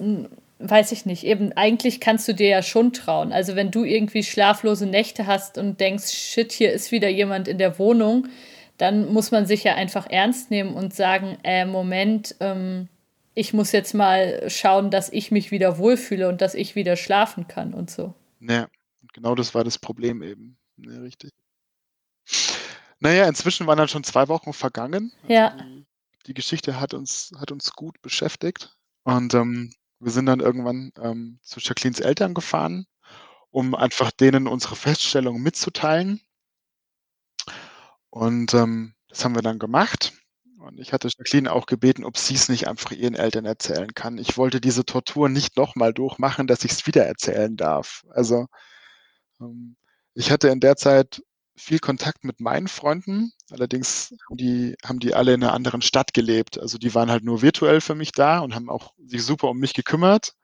weiß ich nicht, eben eigentlich kannst du dir ja schon trauen. Also wenn du irgendwie schlaflose Nächte hast und denkst, shit, hier ist wieder jemand in der Wohnung, dann muss man sich ja einfach ernst nehmen und sagen, äh, Moment, ähm, ich muss jetzt mal schauen, dass ich mich wieder wohlfühle und dass ich wieder schlafen kann und so. Ja, genau das war das Problem eben. Ja, richtig. Naja, inzwischen waren dann schon zwei Wochen vergangen. Also ja. Die, die, Geschichte hat uns, hat uns gut beschäftigt. Und ähm, wir sind dann irgendwann ähm, zu Jacquelines Eltern gefahren, um einfach denen unsere Feststellung mitzuteilen. Und ähm, das haben wir dann gemacht. Und ich hatte Jacqueline auch gebeten, ob sie es nicht einfach ihren Eltern erzählen kann. Ich wollte diese Tortur nicht nochmal durchmachen, dass ich es wieder erzählen darf. Also ähm, ich hatte in der Zeit viel Kontakt mit meinen Freunden. Allerdings haben die, haben die alle in einer anderen Stadt gelebt. Also die waren halt nur virtuell für mich da und haben auch sich super um mich gekümmert.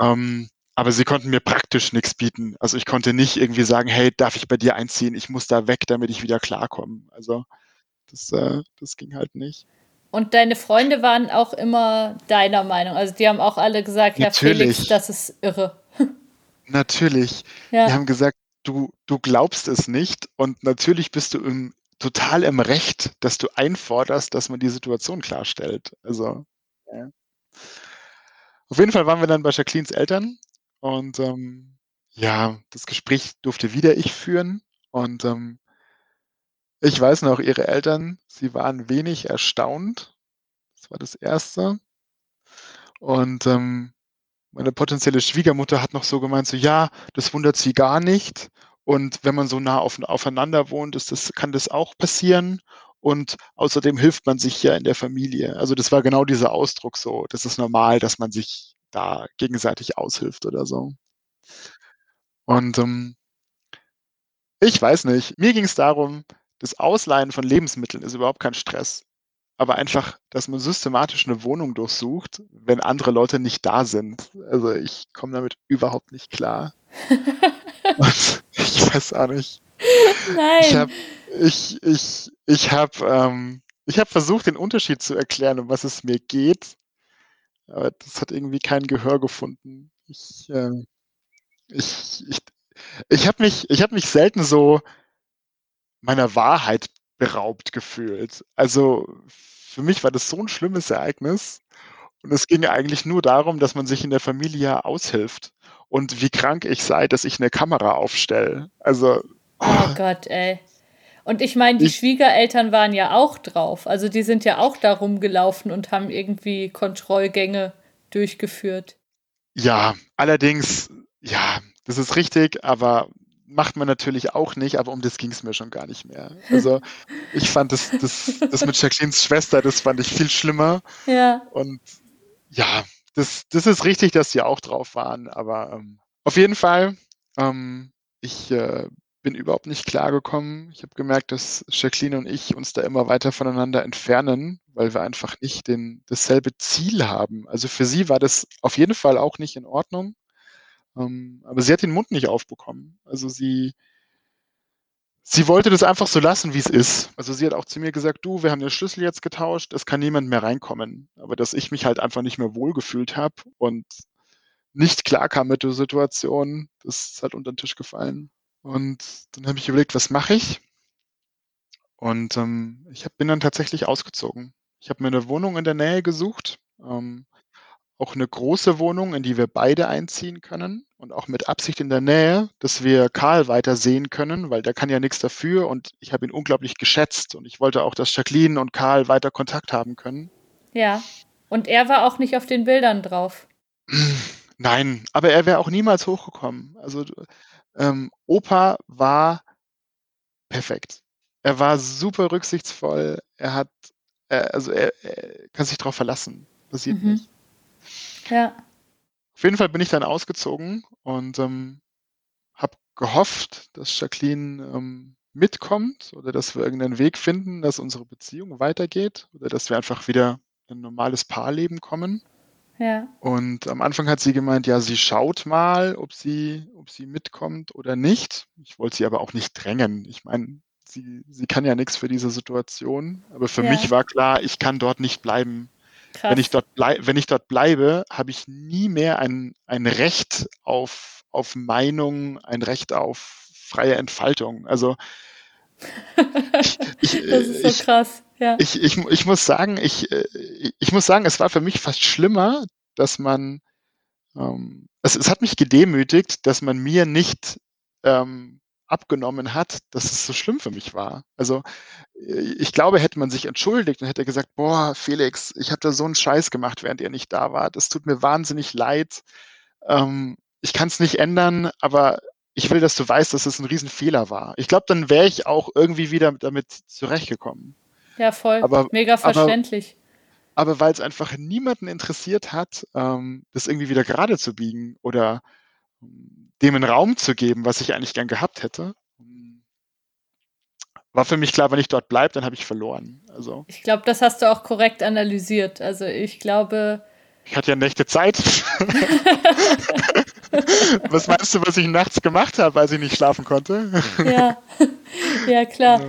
Ähm, aber sie konnten mir praktisch nichts bieten. Also ich konnte nicht irgendwie sagen, hey, darf ich bei dir einziehen? Ich muss da weg, damit ich wieder klarkomme. Also das, äh, das ging halt nicht. Und deine Freunde waren auch immer deiner Meinung. Also die haben auch alle gesagt, Natürlich. ja, Felix, das ist irre. Natürlich. Ja. Die haben gesagt, du, du glaubst es nicht und natürlich bist du im, total im Recht, dass du einforderst, dass man die Situation klarstellt. Also, ja. Auf jeden Fall waren wir dann bei Jacquelines Eltern und ähm, ja, das Gespräch durfte wieder ich führen und ähm, ich weiß noch, ihre Eltern, sie waren wenig erstaunt. Das war das Erste. Und ähm, meine potenzielle Schwiegermutter hat noch so gemeint, so ja, das wundert sie gar nicht. Und wenn man so nah auf, aufeinander wohnt, ist das, kann das auch passieren. Und außerdem hilft man sich ja in der Familie. Also das war genau dieser Ausdruck so. Das ist normal, dass man sich da gegenseitig aushilft oder so. Und ähm, ich weiß nicht, mir ging es darum, das Ausleihen von Lebensmitteln ist überhaupt kein Stress. Aber einfach, dass man systematisch eine Wohnung durchsucht, wenn andere Leute nicht da sind. Also ich komme damit überhaupt nicht klar. Und ich weiß auch nicht. Nein. Ich habe ich, ich, ich hab, ähm, ich hab versucht, den Unterschied zu erklären, um was es mir geht. Aber das hat irgendwie kein Gehör gefunden. Ich, äh, ich, ich, ich habe mich, ich hab mich selten so meiner Wahrheit beraubt gefühlt. Also für mich war das so ein schlimmes Ereignis. Und es ging eigentlich nur darum, dass man sich in der Familie aushilft. Und wie krank ich sei, dass ich eine Kamera aufstelle. Also. Oh, oh Gott, ey. Und ich meine, die ich, Schwiegereltern waren ja auch drauf. Also die sind ja auch da rumgelaufen und haben irgendwie Kontrollgänge durchgeführt. Ja, allerdings, ja, das ist richtig, aber macht man natürlich auch nicht, aber um das ging es mir schon gar nicht mehr. Also ich fand das, das, das mit Jacquelines Schwester, das fand ich viel schlimmer. Ja. Und ja, das, das ist richtig, dass sie auch drauf waren, aber ähm, auf jeden Fall, ähm, ich äh, bin überhaupt nicht klargekommen. Ich habe gemerkt, dass Jacqueline und ich uns da immer weiter voneinander entfernen, weil wir einfach nicht den, dasselbe Ziel haben. Also für sie war das auf jeden Fall auch nicht in Ordnung. Ähm, aber sie hat den Mund nicht aufbekommen. Also sie, sie wollte das einfach so lassen, wie es ist. Also sie hat auch zu mir gesagt, du, wir haben den Schlüssel jetzt getauscht, es kann niemand mehr reinkommen. Aber dass ich mich halt einfach nicht mehr wohlgefühlt habe und nicht klar kam mit der Situation, das ist halt unter den Tisch gefallen. Und dann habe ich überlegt, was mache ich? Und ähm, ich hab, bin dann tatsächlich ausgezogen. Ich habe mir eine Wohnung in der Nähe gesucht. Ähm, auch eine große Wohnung, in die wir beide einziehen können und auch mit Absicht in der Nähe, dass wir Karl weiter sehen können, weil der kann ja nichts dafür und ich habe ihn unglaublich geschätzt und ich wollte auch, dass Jacqueline und Karl weiter Kontakt haben können. Ja, und er war auch nicht auf den Bildern drauf. Nein, aber er wäre auch niemals hochgekommen. Also ähm, Opa war perfekt. Er war super rücksichtsvoll. Er hat, äh, also er, er, kann sich darauf verlassen. Passiert mhm. nicht. Ja. Auf jeden Fall bin ich dann ausgezogen und ähm, habe gehofft, dass Jacqueline ähm, mitkommt oder dass wir irgendeinen Weg finden, dass unsere Beziehung weitergeht oder dass wir einfach wieder in ein normales Paarleben kommen. Ja. Und am Anfang hat sie gemeint, ja, sie schaut mal, ob sie, ob sie mitkommt oder nicht. Ich wollte sie aber auch nicht drängen. Ich meine, sie, sie kann ja nichts für diese Situation. Aber für ja. mich war klar, ich kann dort nicht bleiben. Krass. Wenn ich dort, blei wenn ich dort bleibe, habe ich nie mehr ein, ein Recht auf, auf Meinung, ein Recht auf freie Entfaltung. Also ich, ich, das ist so ich, krass. Ja. Ich, ich, ich muss sagen, ich, ich muss sagen, es war für mich fast schlimmer, dass man, ähm, es, es hat mich gedemütigt, dass man mir nicht ähm, abgenommen hat, dass es so schlimm für mich war. Also äh, ich glaube, hätte man sich entschuldigt und hätte gesagt, boah, Felix, ich habe da so einen Scheiß gemacht, während ihr nicht da wart. Es tut mir wahnsinnig leid. Ähm, ich kann es nicht ändern, aber ich will, dass du weißt, dass es ein Riesenfehler war. Ich glaube, dann wäre ich auch irgendwie wieder damit zurechtgekommen. Ja, voll. Aber, Mega verständlich. Aber, aber weil es einfach niemanden interessiert hat, ähm, das irgendwie wieder gerade zu biegen oder dem einen Raum zu geben, was ich eigentlich gern gehabt hätte. War für mich klar, wenn ich dort bleibe, dann habe ich verloren. Also. Ich glaube, das hast du auch korrekt analysiert. Also ich glaube. Ich hatte ja Nächte Zeit. was meinst du, was ich nachts gemacht habe, als ich nicht schlafen konnte? ja, ja klar.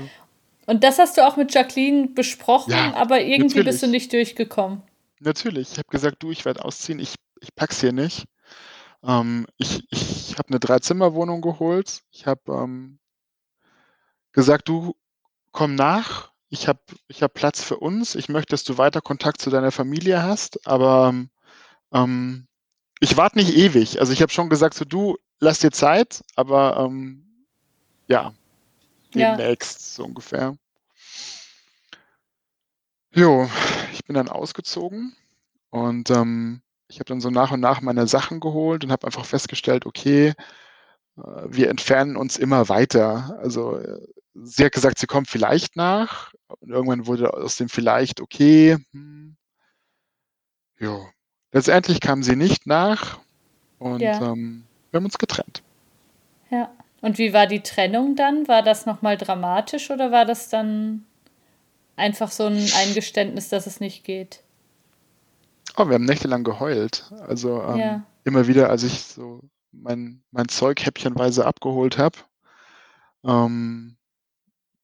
Und das hast du auch mit Jacqueline besprochen, Ja, aber irgendwie bist du natürlich. nicht durchgekommen. Natürlich. Ich habe gesagt, du, ich werde ausziehen, ich, ich pack's hier nicht. Ähm, ich ich habe eine Dreizimmerwohnung geholt. Ich habe ähm, gesagt, du komm nach. Ich habe ich hab Platz für uns. Ich möchte, dass du weiter Kontakt zu deiner Familie hast, aber ähm, ich warte nicht ewig. Also ich habe schon gesagt, so du lass dir Zeit, aber ähm, ja, Ja, demnächst so ungefähr. Jo, ich bin dann ausgezogen und ähm, ich habe dann so nach und nach meine Sachen geholt und habe einfach festgestellt, okay, äh, wir entfernen uns immer weiter. Also äh, sie hat gesagt, sie kommt vielleicht nach und irgendwann wurde aus dem vielleicht okay. Hm, jo. Letztendlich kam sie nicht nach und ja, ähm, wir haben uns getrennt. ja. Und wie war die Trennung dann? War das nochmal dramatisch oder war das dann einfach so ein Eingeständnis, dass es nicht geht? Oh, wir haben nächtelang geheult. Also ähm, Ja, immer wieder, als ich so mein, mein Zeug häppchenweise abgeholt habe, ähm,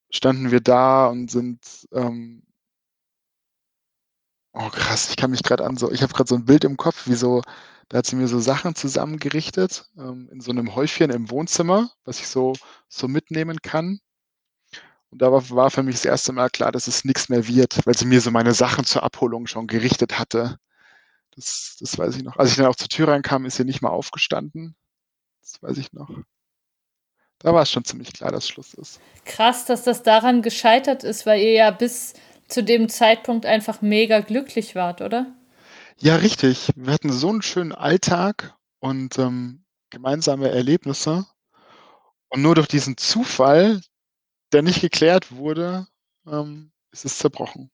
standen wir da und sind, ähm, oh krass, ich kann mich gerade an so, ich habe gerade so ein Bild im Kopf, wie so, da hat sie mir so Sachen zusammengerichtet, ähm, in so einem Häufchen im Wohnzimmer, was ich so, so mitnehmen kann. Und da war, war für mich das erste Mal klar, dass es nichts mehr wird, weil sie mir so meine Sachen zur Abholung schon gerichtet hatte. Das, das weiß ich noch. Als ich dann auch zur Tür reinkam, ist sie nicht mal aufgestanden. Das weiß ich noch. Da war es schon ziemlich klar, dass Schluss ist. krass, dass das daran gescheitert ist, weil ihr ja bis zu dem Zeitpunkt einfach mega glücklich wart, oder? Ja, richtig. Wir hatten so einen schönen Alltag und ähm, gemeinsame Erlebnisse. Und nur durch diesen Zufall, der nicht geklärt wurde, ähm, ist es zerbrochen.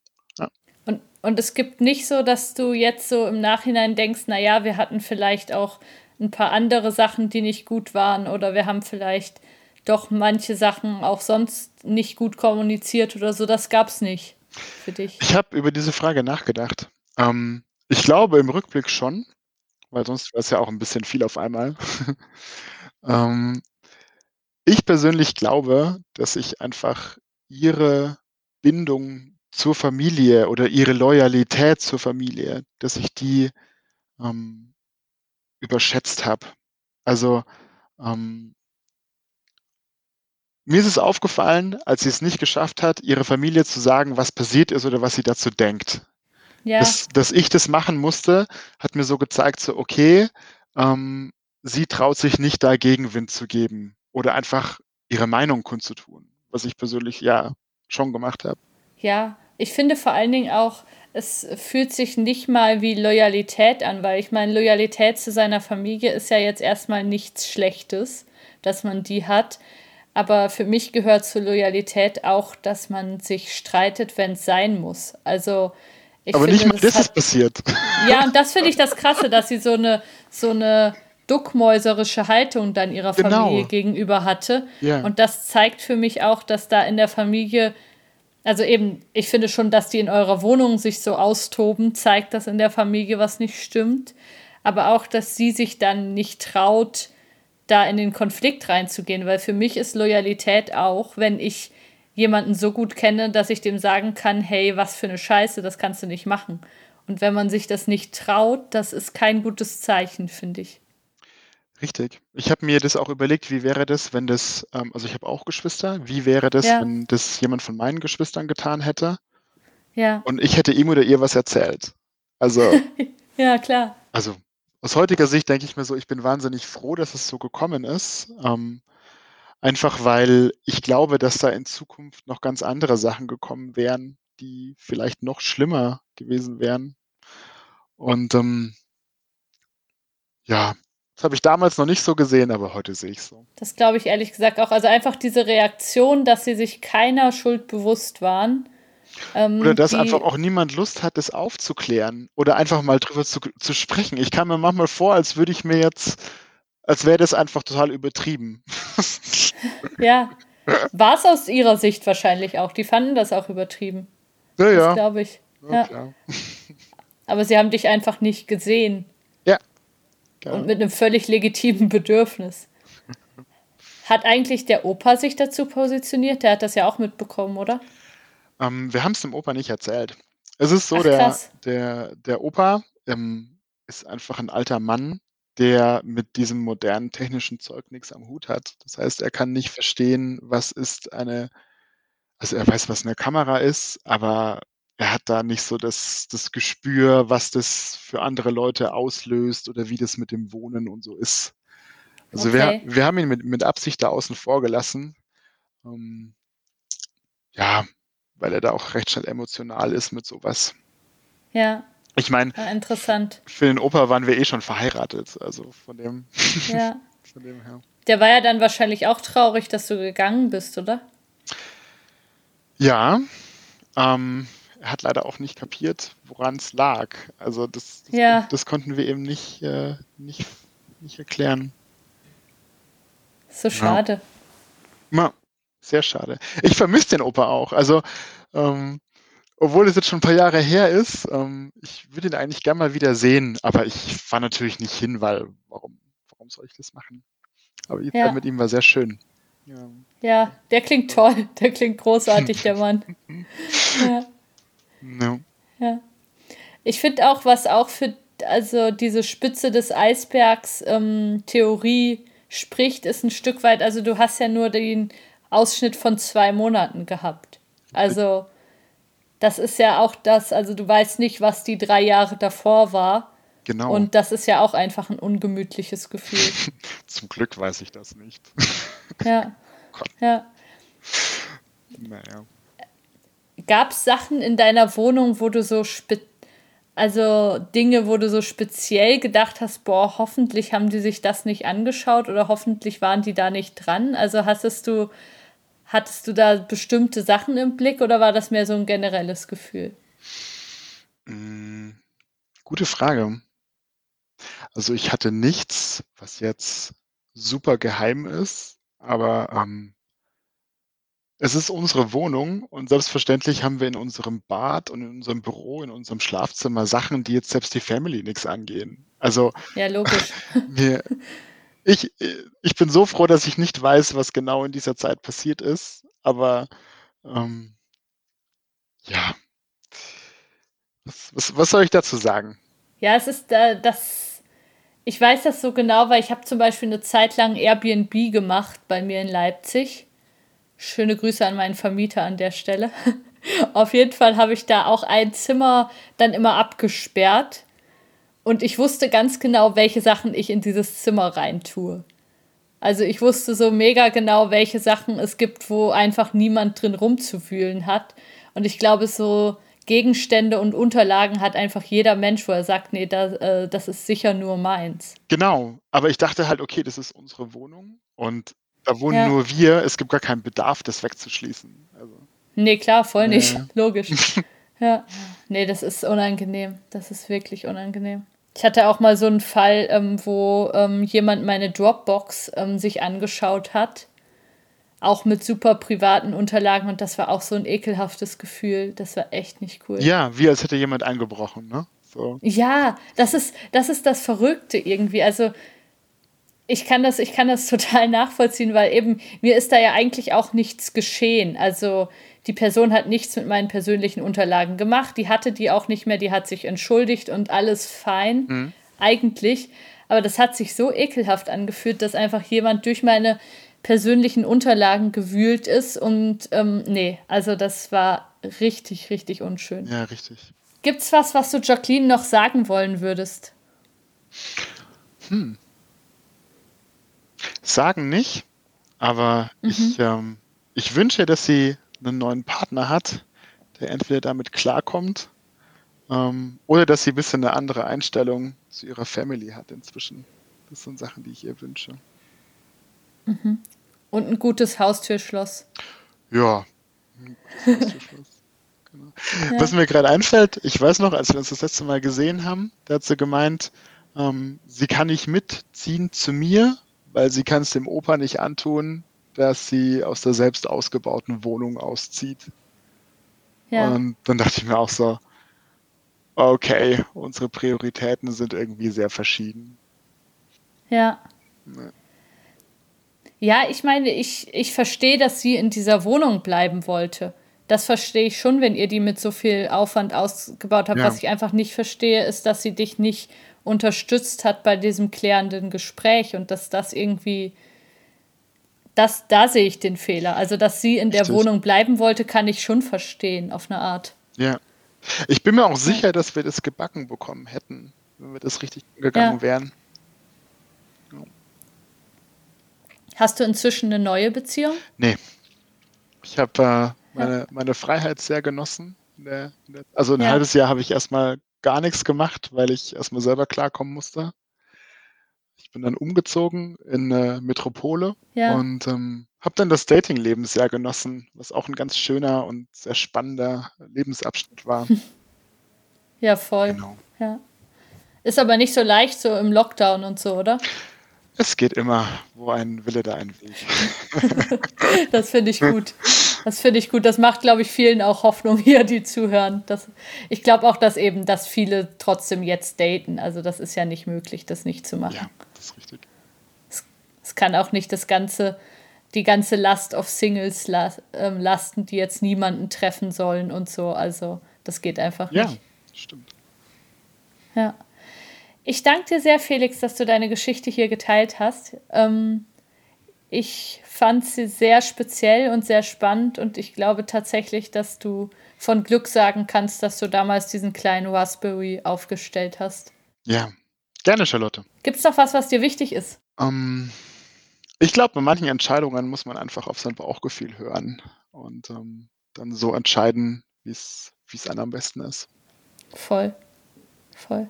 Und, es gibt nicht so, dass du jetzt so im Nachhinein denkst, naja, wir hatten vielleicht auch ein paar andere Sachen, die nicht gut waren, oder wir haben vielleicht doch manche Sachen auch sonst nicht gut kommuniziert oder so. Das gab's nicht für dich. Ich habe über diese Frage nachgedacht. Ähm, ich glaube im Rückblick schon, weil sonst wäre es ja auch ein bisschen viel auf einmal. ähm, ich persönlich glaube, dass ich einfach ihre Bindung zur Familie oder ihre Loyalität zur Familie, dass ich die ähm, überschätzt habe. Also ähm, mir ist es aufgefallen, als sie es nicht geschafft hat, ihrer Familie zu sagen, was passiert ist oder was sie dazu denkt. Ja, Dass, dass ich das machen musste, hat mir so gezeigt, so okay, ähm, sie traut sich nicht da Gegenwind zu geben oder einfach ihre Meinung kundzutun, was ich persönlich ja schon gemacht habe. Ja. Ich finde vor allen Dingen auch, es fühlt sich nicht mal wie Loyalität an, weil ich meine, Loyalität zu seiner Familie ist ja jetzt erstmal nichts Schlechtes, dass man die hat. Aber für mich gehört zur Loyalität auch, dass man sich streitet, wenn es sein muss. Also ich Aber nicht finde, mal das das ist passiert. Ja, und das finde ich das Krasse, dass sie so eine, so eine duckmäuserische Haltung dann ihrer Familie Genau. gegenüber hatte. Ja. Und das zeigt für mich auch, dass da in der Familie, also eben, ich finde schon, dass die in eurer Wohnung sich so austoben, zeigt, dass in der Familie was nicht stimmt. Aber auch, dass sie sich dann nicht traut, da in den Konflikt reinzugehen, weil für mich ist Loyalität auch, wenn ich jemanden so gut kenne, dass ich dem sagen kann, hey, was für eine Scheiße, das kannst du nicht machen. Und wenn man sich das nicht traut, das ist kein gutes Zeichen, finde ich. Richtig. Ich habe mir das auch überlegt, wie wäre das, wenn das, ähm, also ich habe auch Geschwister, wie wäre das, Ja, wenn das jemand von meinen Geschwistern getan hätte ja, und ich hätte ihm oder ihr was erzählt. Also, ja, klar. also aus heutiger Sicht denke ich mir so, ich bin wahnsinnig froh, dass es so gekommen ist. Ähm, einfach weil ich glaube, dass da in Zukunft noch ganz andere Sachen gekommen wären, die vielleicht noch schlimmer gewesen wären. Und ähm, ja, das habe ich damals noch nicht so gesehen, aber heute sehe ich so. Das glaube ich ehrlich gesagt auch. Also einfach diese Reaktion, dass sie sich keiner Schuld bewusst waren, Oder ähm, dass einfach auch niemand Lust hat, das aufzuklären oder einfach mal drüber zu, zu sprechen. Ich kam mir manchmal vor, als würde ich mir jetzt, als wäre das einfach total übertrieben. ja, war es aus ihrer Sicht wahrscheinlich auch. Die fanden das auch übertrieben. Ja, Das ja, glaube ich. ja, Ja, aber sie haben dich einfach nicht gesehen Ja, und mit einem völlig legitimen Bedürfnis. Hat eigentlich der Opa sich dazu positioniert? Der hat das ja auch mitbekommen, oder? Ähm, wir haben es dem Opa nicht erzählt. Es ist so, Ach, der, der, der Opa ähm, ist einfach ein alter Mann, der mit diesem modernen technischen Zeug nichts am Hut hat. Das heißt, er kann nicht verstehen, was ist eine, also er weiß, was eine Kamera ist, aber er hat da nicht so das, das Gespür, was das für andere Leute auslöst oder wie das mit dem Wohnen und so ist. Also Okay. wir, wir haben ihn mit, mit Absicht da außen vor gelassen. Ähm, ja, weil er da auch recht schnell emotional ist mit sowas. Ja, Ich meine, ja, interessant. für den Opa waren wir eh schon verheiratet, also von dem, Ja. von dem her. Der war ja dann wahrscheinlich auch traurig, dass du gegangen bist, oder? Ja, ähm, hat leider auch nicht kapiert, woran es lag. Also das, das, Ja. das konnten wir eben nicht, äh, nicht, nicht erklären. So schade. Ma, sehr schade. Ich vermisse den Opa auch. Also, ähm, obwohl es jetzt schon ein paar Jahre her ist, ähm, ich würde ihn eigentlich gern mal wieder sehen, aber ich fahre natürlich nicht hin, weil warum, warum soll ich das machen? Aber die Ja. Zeit mit ihm war sehr schön. Ja. Ja, der klingt toll. Der klingt großartig, der Mann. Ja. Ja. Ja. Ich finde auch, was auch für also diese Spitze des Eisbergs ähm, Theorie spricht, ist ein Stück weit, also du hast ja nur den Ausschnitt von zwei Monaten gehabt. Also das ist ja auch das, also du weißt nicht, was die drei Jahre davor war. Genau. Und das ist ja auch einfach ein ungemütliches Gefühl. Zum Glück weiß ich das nicht. Ja. Gott. Ja. naja. Gab es Sachen in deiner Wohnung, wo du so also Dinge, wo du so speziell gedacht hast, boah, hoffentlich haben die sich das nicht angeschaut oder hoffentlich waren die da nicht dran? Also hattest du, hattest du da bestimmte Sachen im Blick oder war das mehr so ein generelles Gefühl? Mm, Gute Frage. Also ich hatte nichts, was jetzt super geheim ist, aber ähm, es ist unsere Wohnung und selbstverständlich haben wir in unserem Bad und in unserem Büro, in unserem Schlafzimmer Sachen, die jetzt selbst die Family nichts angehen. Also Ja, logisch. mir, ich, ich bin so froh, dass ich nicht weiß, was genau in dieser Zeit passiert ist, aber ähm, ja, was, was, was soll ich dazu sagen? Ja, es ist äh, das. Ich weiß das so genau, weil ich habe zum Beispiel eine Zeit lang Airbnb gemacht bei mir in Leipzig. Schöne Grüße an meinen Vermieter an der Stelle. Auf jeden Fall habe ich da auch ein Zimmer dann immer abgesperrt. Und ich wusste ganz genau, welche Sachen ich in dieses Zimmer reintue. Also ich wusste so mega genau, welche Sachen es gibt, wo einfach niemand drin rumzuwühlen hat. Und ich glaube, so Gegenstände und Unterlagen hat einfach jeder Mensch, wo er sagt, nee, da, äh, das ist sicher nur meins. Genau, aber ich dachte halt, okay, das ist unsere Wohnung und da wohnen Ja. nur wir, es gibt gar keinen Bedarf, das wegzuschließen. Also, Nee, klar, voll nicht. Logisch. Ja. Nee, das ist unangenehm. Das ist wirklich unangenehm. Ich hatte auch mal so einen Fall, ähm, wo ähm, jemand meine Dropbox ähm, sich angeschaut hat. Auch mit super privaten Unterlagen und das war auch so ein ekelhaftes Gefühl. Das war echt nicht cool. ja, wie als hätte jemand eingebrochen, ne? So. Ja, das ist, das ist das Verrückte irgendwie. Also ich kann das, ich kann das total nachvollziehen, weil eben mir ist da ja eigentlich auch nichts geschehen. Also die Person hat nichts mit meinen persönlichen Unterlagen gemacht, die hatte die auch nicht mehr, die hat sich entschuldigt und alles fein, eigentlich. Aber das hat sich so ekelhaft angefühlt, dass einfach jemand durch meine persönlichen Unterlagen gewühlt ist und ähm, nee, also das war richtig, richtig unschön. Ja, richtig. Gibt's was, was du Jacqueline noch sagen wollen würdest? Sagen nicht, aber ich, ähm, ich wünsche, dass sie einen neuen Partner hat, der entweder damit klarkommt ähm, oder dass sie ein bisschen eine andere Einstellung zu ihrer Family hat inzwischen. Das sind Sachen, die ich ihr wünsche. Und ein gutes Haustürschloss. Ja. genau. Was mir gerade einfällt, ich weiß noch, als wir uns das letzte Mal gesehen haben, da hat sie gemeint, ähm, sie kann nicht mitziehen zu mir, weil sie kann es dem Opa nicht antun, dass sie aus der selbst ausgebauten Wohnung auszieht. Ja. Und dann dachte ich mir auch so, okay, unsere Prioritäten sind irgendwie sehr verschieden. Ja. Ja. Ja, ich meine, ich, ich verstehe, dass sie in dieser Wohnung bleiben wollte. das verstehe ich schon, wenn ihr die mit so viel Aufwand ausgebaut habt. Ja. Was ich einfach nicht verstehe, ist, dass sie dich nicht unterstützt hat bei diesem klärenden Gespräch und dass das irgendwie, das, da sehe ich den Fehler. Also, dass sie in der Richtig. Wohnung bleiben wollte, kann ich schon verstehen, auf eine Art. Ja. Ich bin mir auch sicher, dass wir das gebacken bekommen hätten, wenn wir das richtig angegangen Ja. wären. Hast du inzwischen eine neue Beziehung? Nee. Ich habe äh, meine, meine Freiheit sehr genossen. Also ein Ja. halbes Jahr habe ich erstmal gar nichts gemacht, weil ich erstmal selber klarkommen musste. Ich bin dann umgezogen in eine Metropole Ja. und ähm, habe dann das Datingleben sehr genossen, was auch ein ganz schöner und sehr spannender Lebensabschnitt war. Ja, voll. Genau. Ja. Ist aber nicht so leicht so im Lockdown und so, oder? Es geht immer, wo ein Wille, da ein Weg. Das finde ich gut. Das finde ich gut. Das macht, glaube ich, vielen auch Hoffnung hier, die zuhören. Das, ich glaube auch, dass eben, dass viele trotzdem jetzt daten. Also das ist ja nicht möglich, das nicht zu machen. Ja, das ist richtig. Es kann auch nicht das ganze, die ganze Last auf Singles la ähm, lasten, die jetzt niemanden treffen sollen und so. Also das geht einfach Ja, nicht. stimmt. Ja. Ich danke dir sehr, Felix, dass du deine Geschichte hier geteilt hast. Ähm, ich fand sie sehr speziell und sehr spannend und ich glaube tatsächlich, dass du von Glück sagen kannst, dass du damals diesen kleinen Raspberry aufgestellt hast. Ja, gerne, Charlotte. Gibt es noch was, was dir wichtig ist? Ähm, ich glaube, bei manchen Entscheidungen muss man einfach auf sein Bauchgefühl hören und ähm, dann so entscheiden, wie es wie es einem am besten ist. Voll. Voll.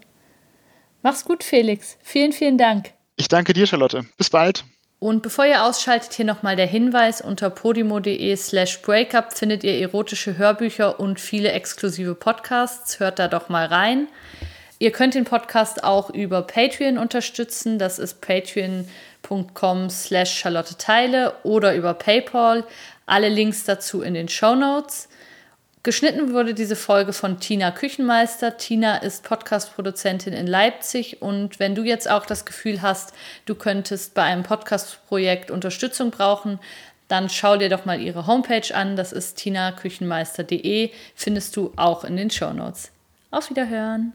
Mach's gut, Felix. Vielen, vielen Dank. Ich danke dir, Charlotte. Bis bald. Und bevor ihr ausschaltet, hier nochmal der Hinweis, unter podimo.de slash breakup findet ihr erotische Hörbücher und viele exklusive Podcasts. Hört da doch mal rein. Ihr könnt den Podcast auch über Patreon unterstützen. Das ist patreon.com slash Charlotte Teile oder über PayPal. Alle Links dazu in den Show Notes. Geschnitten wurde diese Folge von Tina Küchenmeister. Tina ist Podcast-Produzentin in Leipzig und wenn du jetzt auch das Gefühl hast, du könntest bei einem Podcast-Projekt Unterstützung brauchen, dann schau dir doch mal ihre Homepage an. Das ist tinaküchenmeister.de. Findest du auch in den Show Notes. Auf Wiederhören!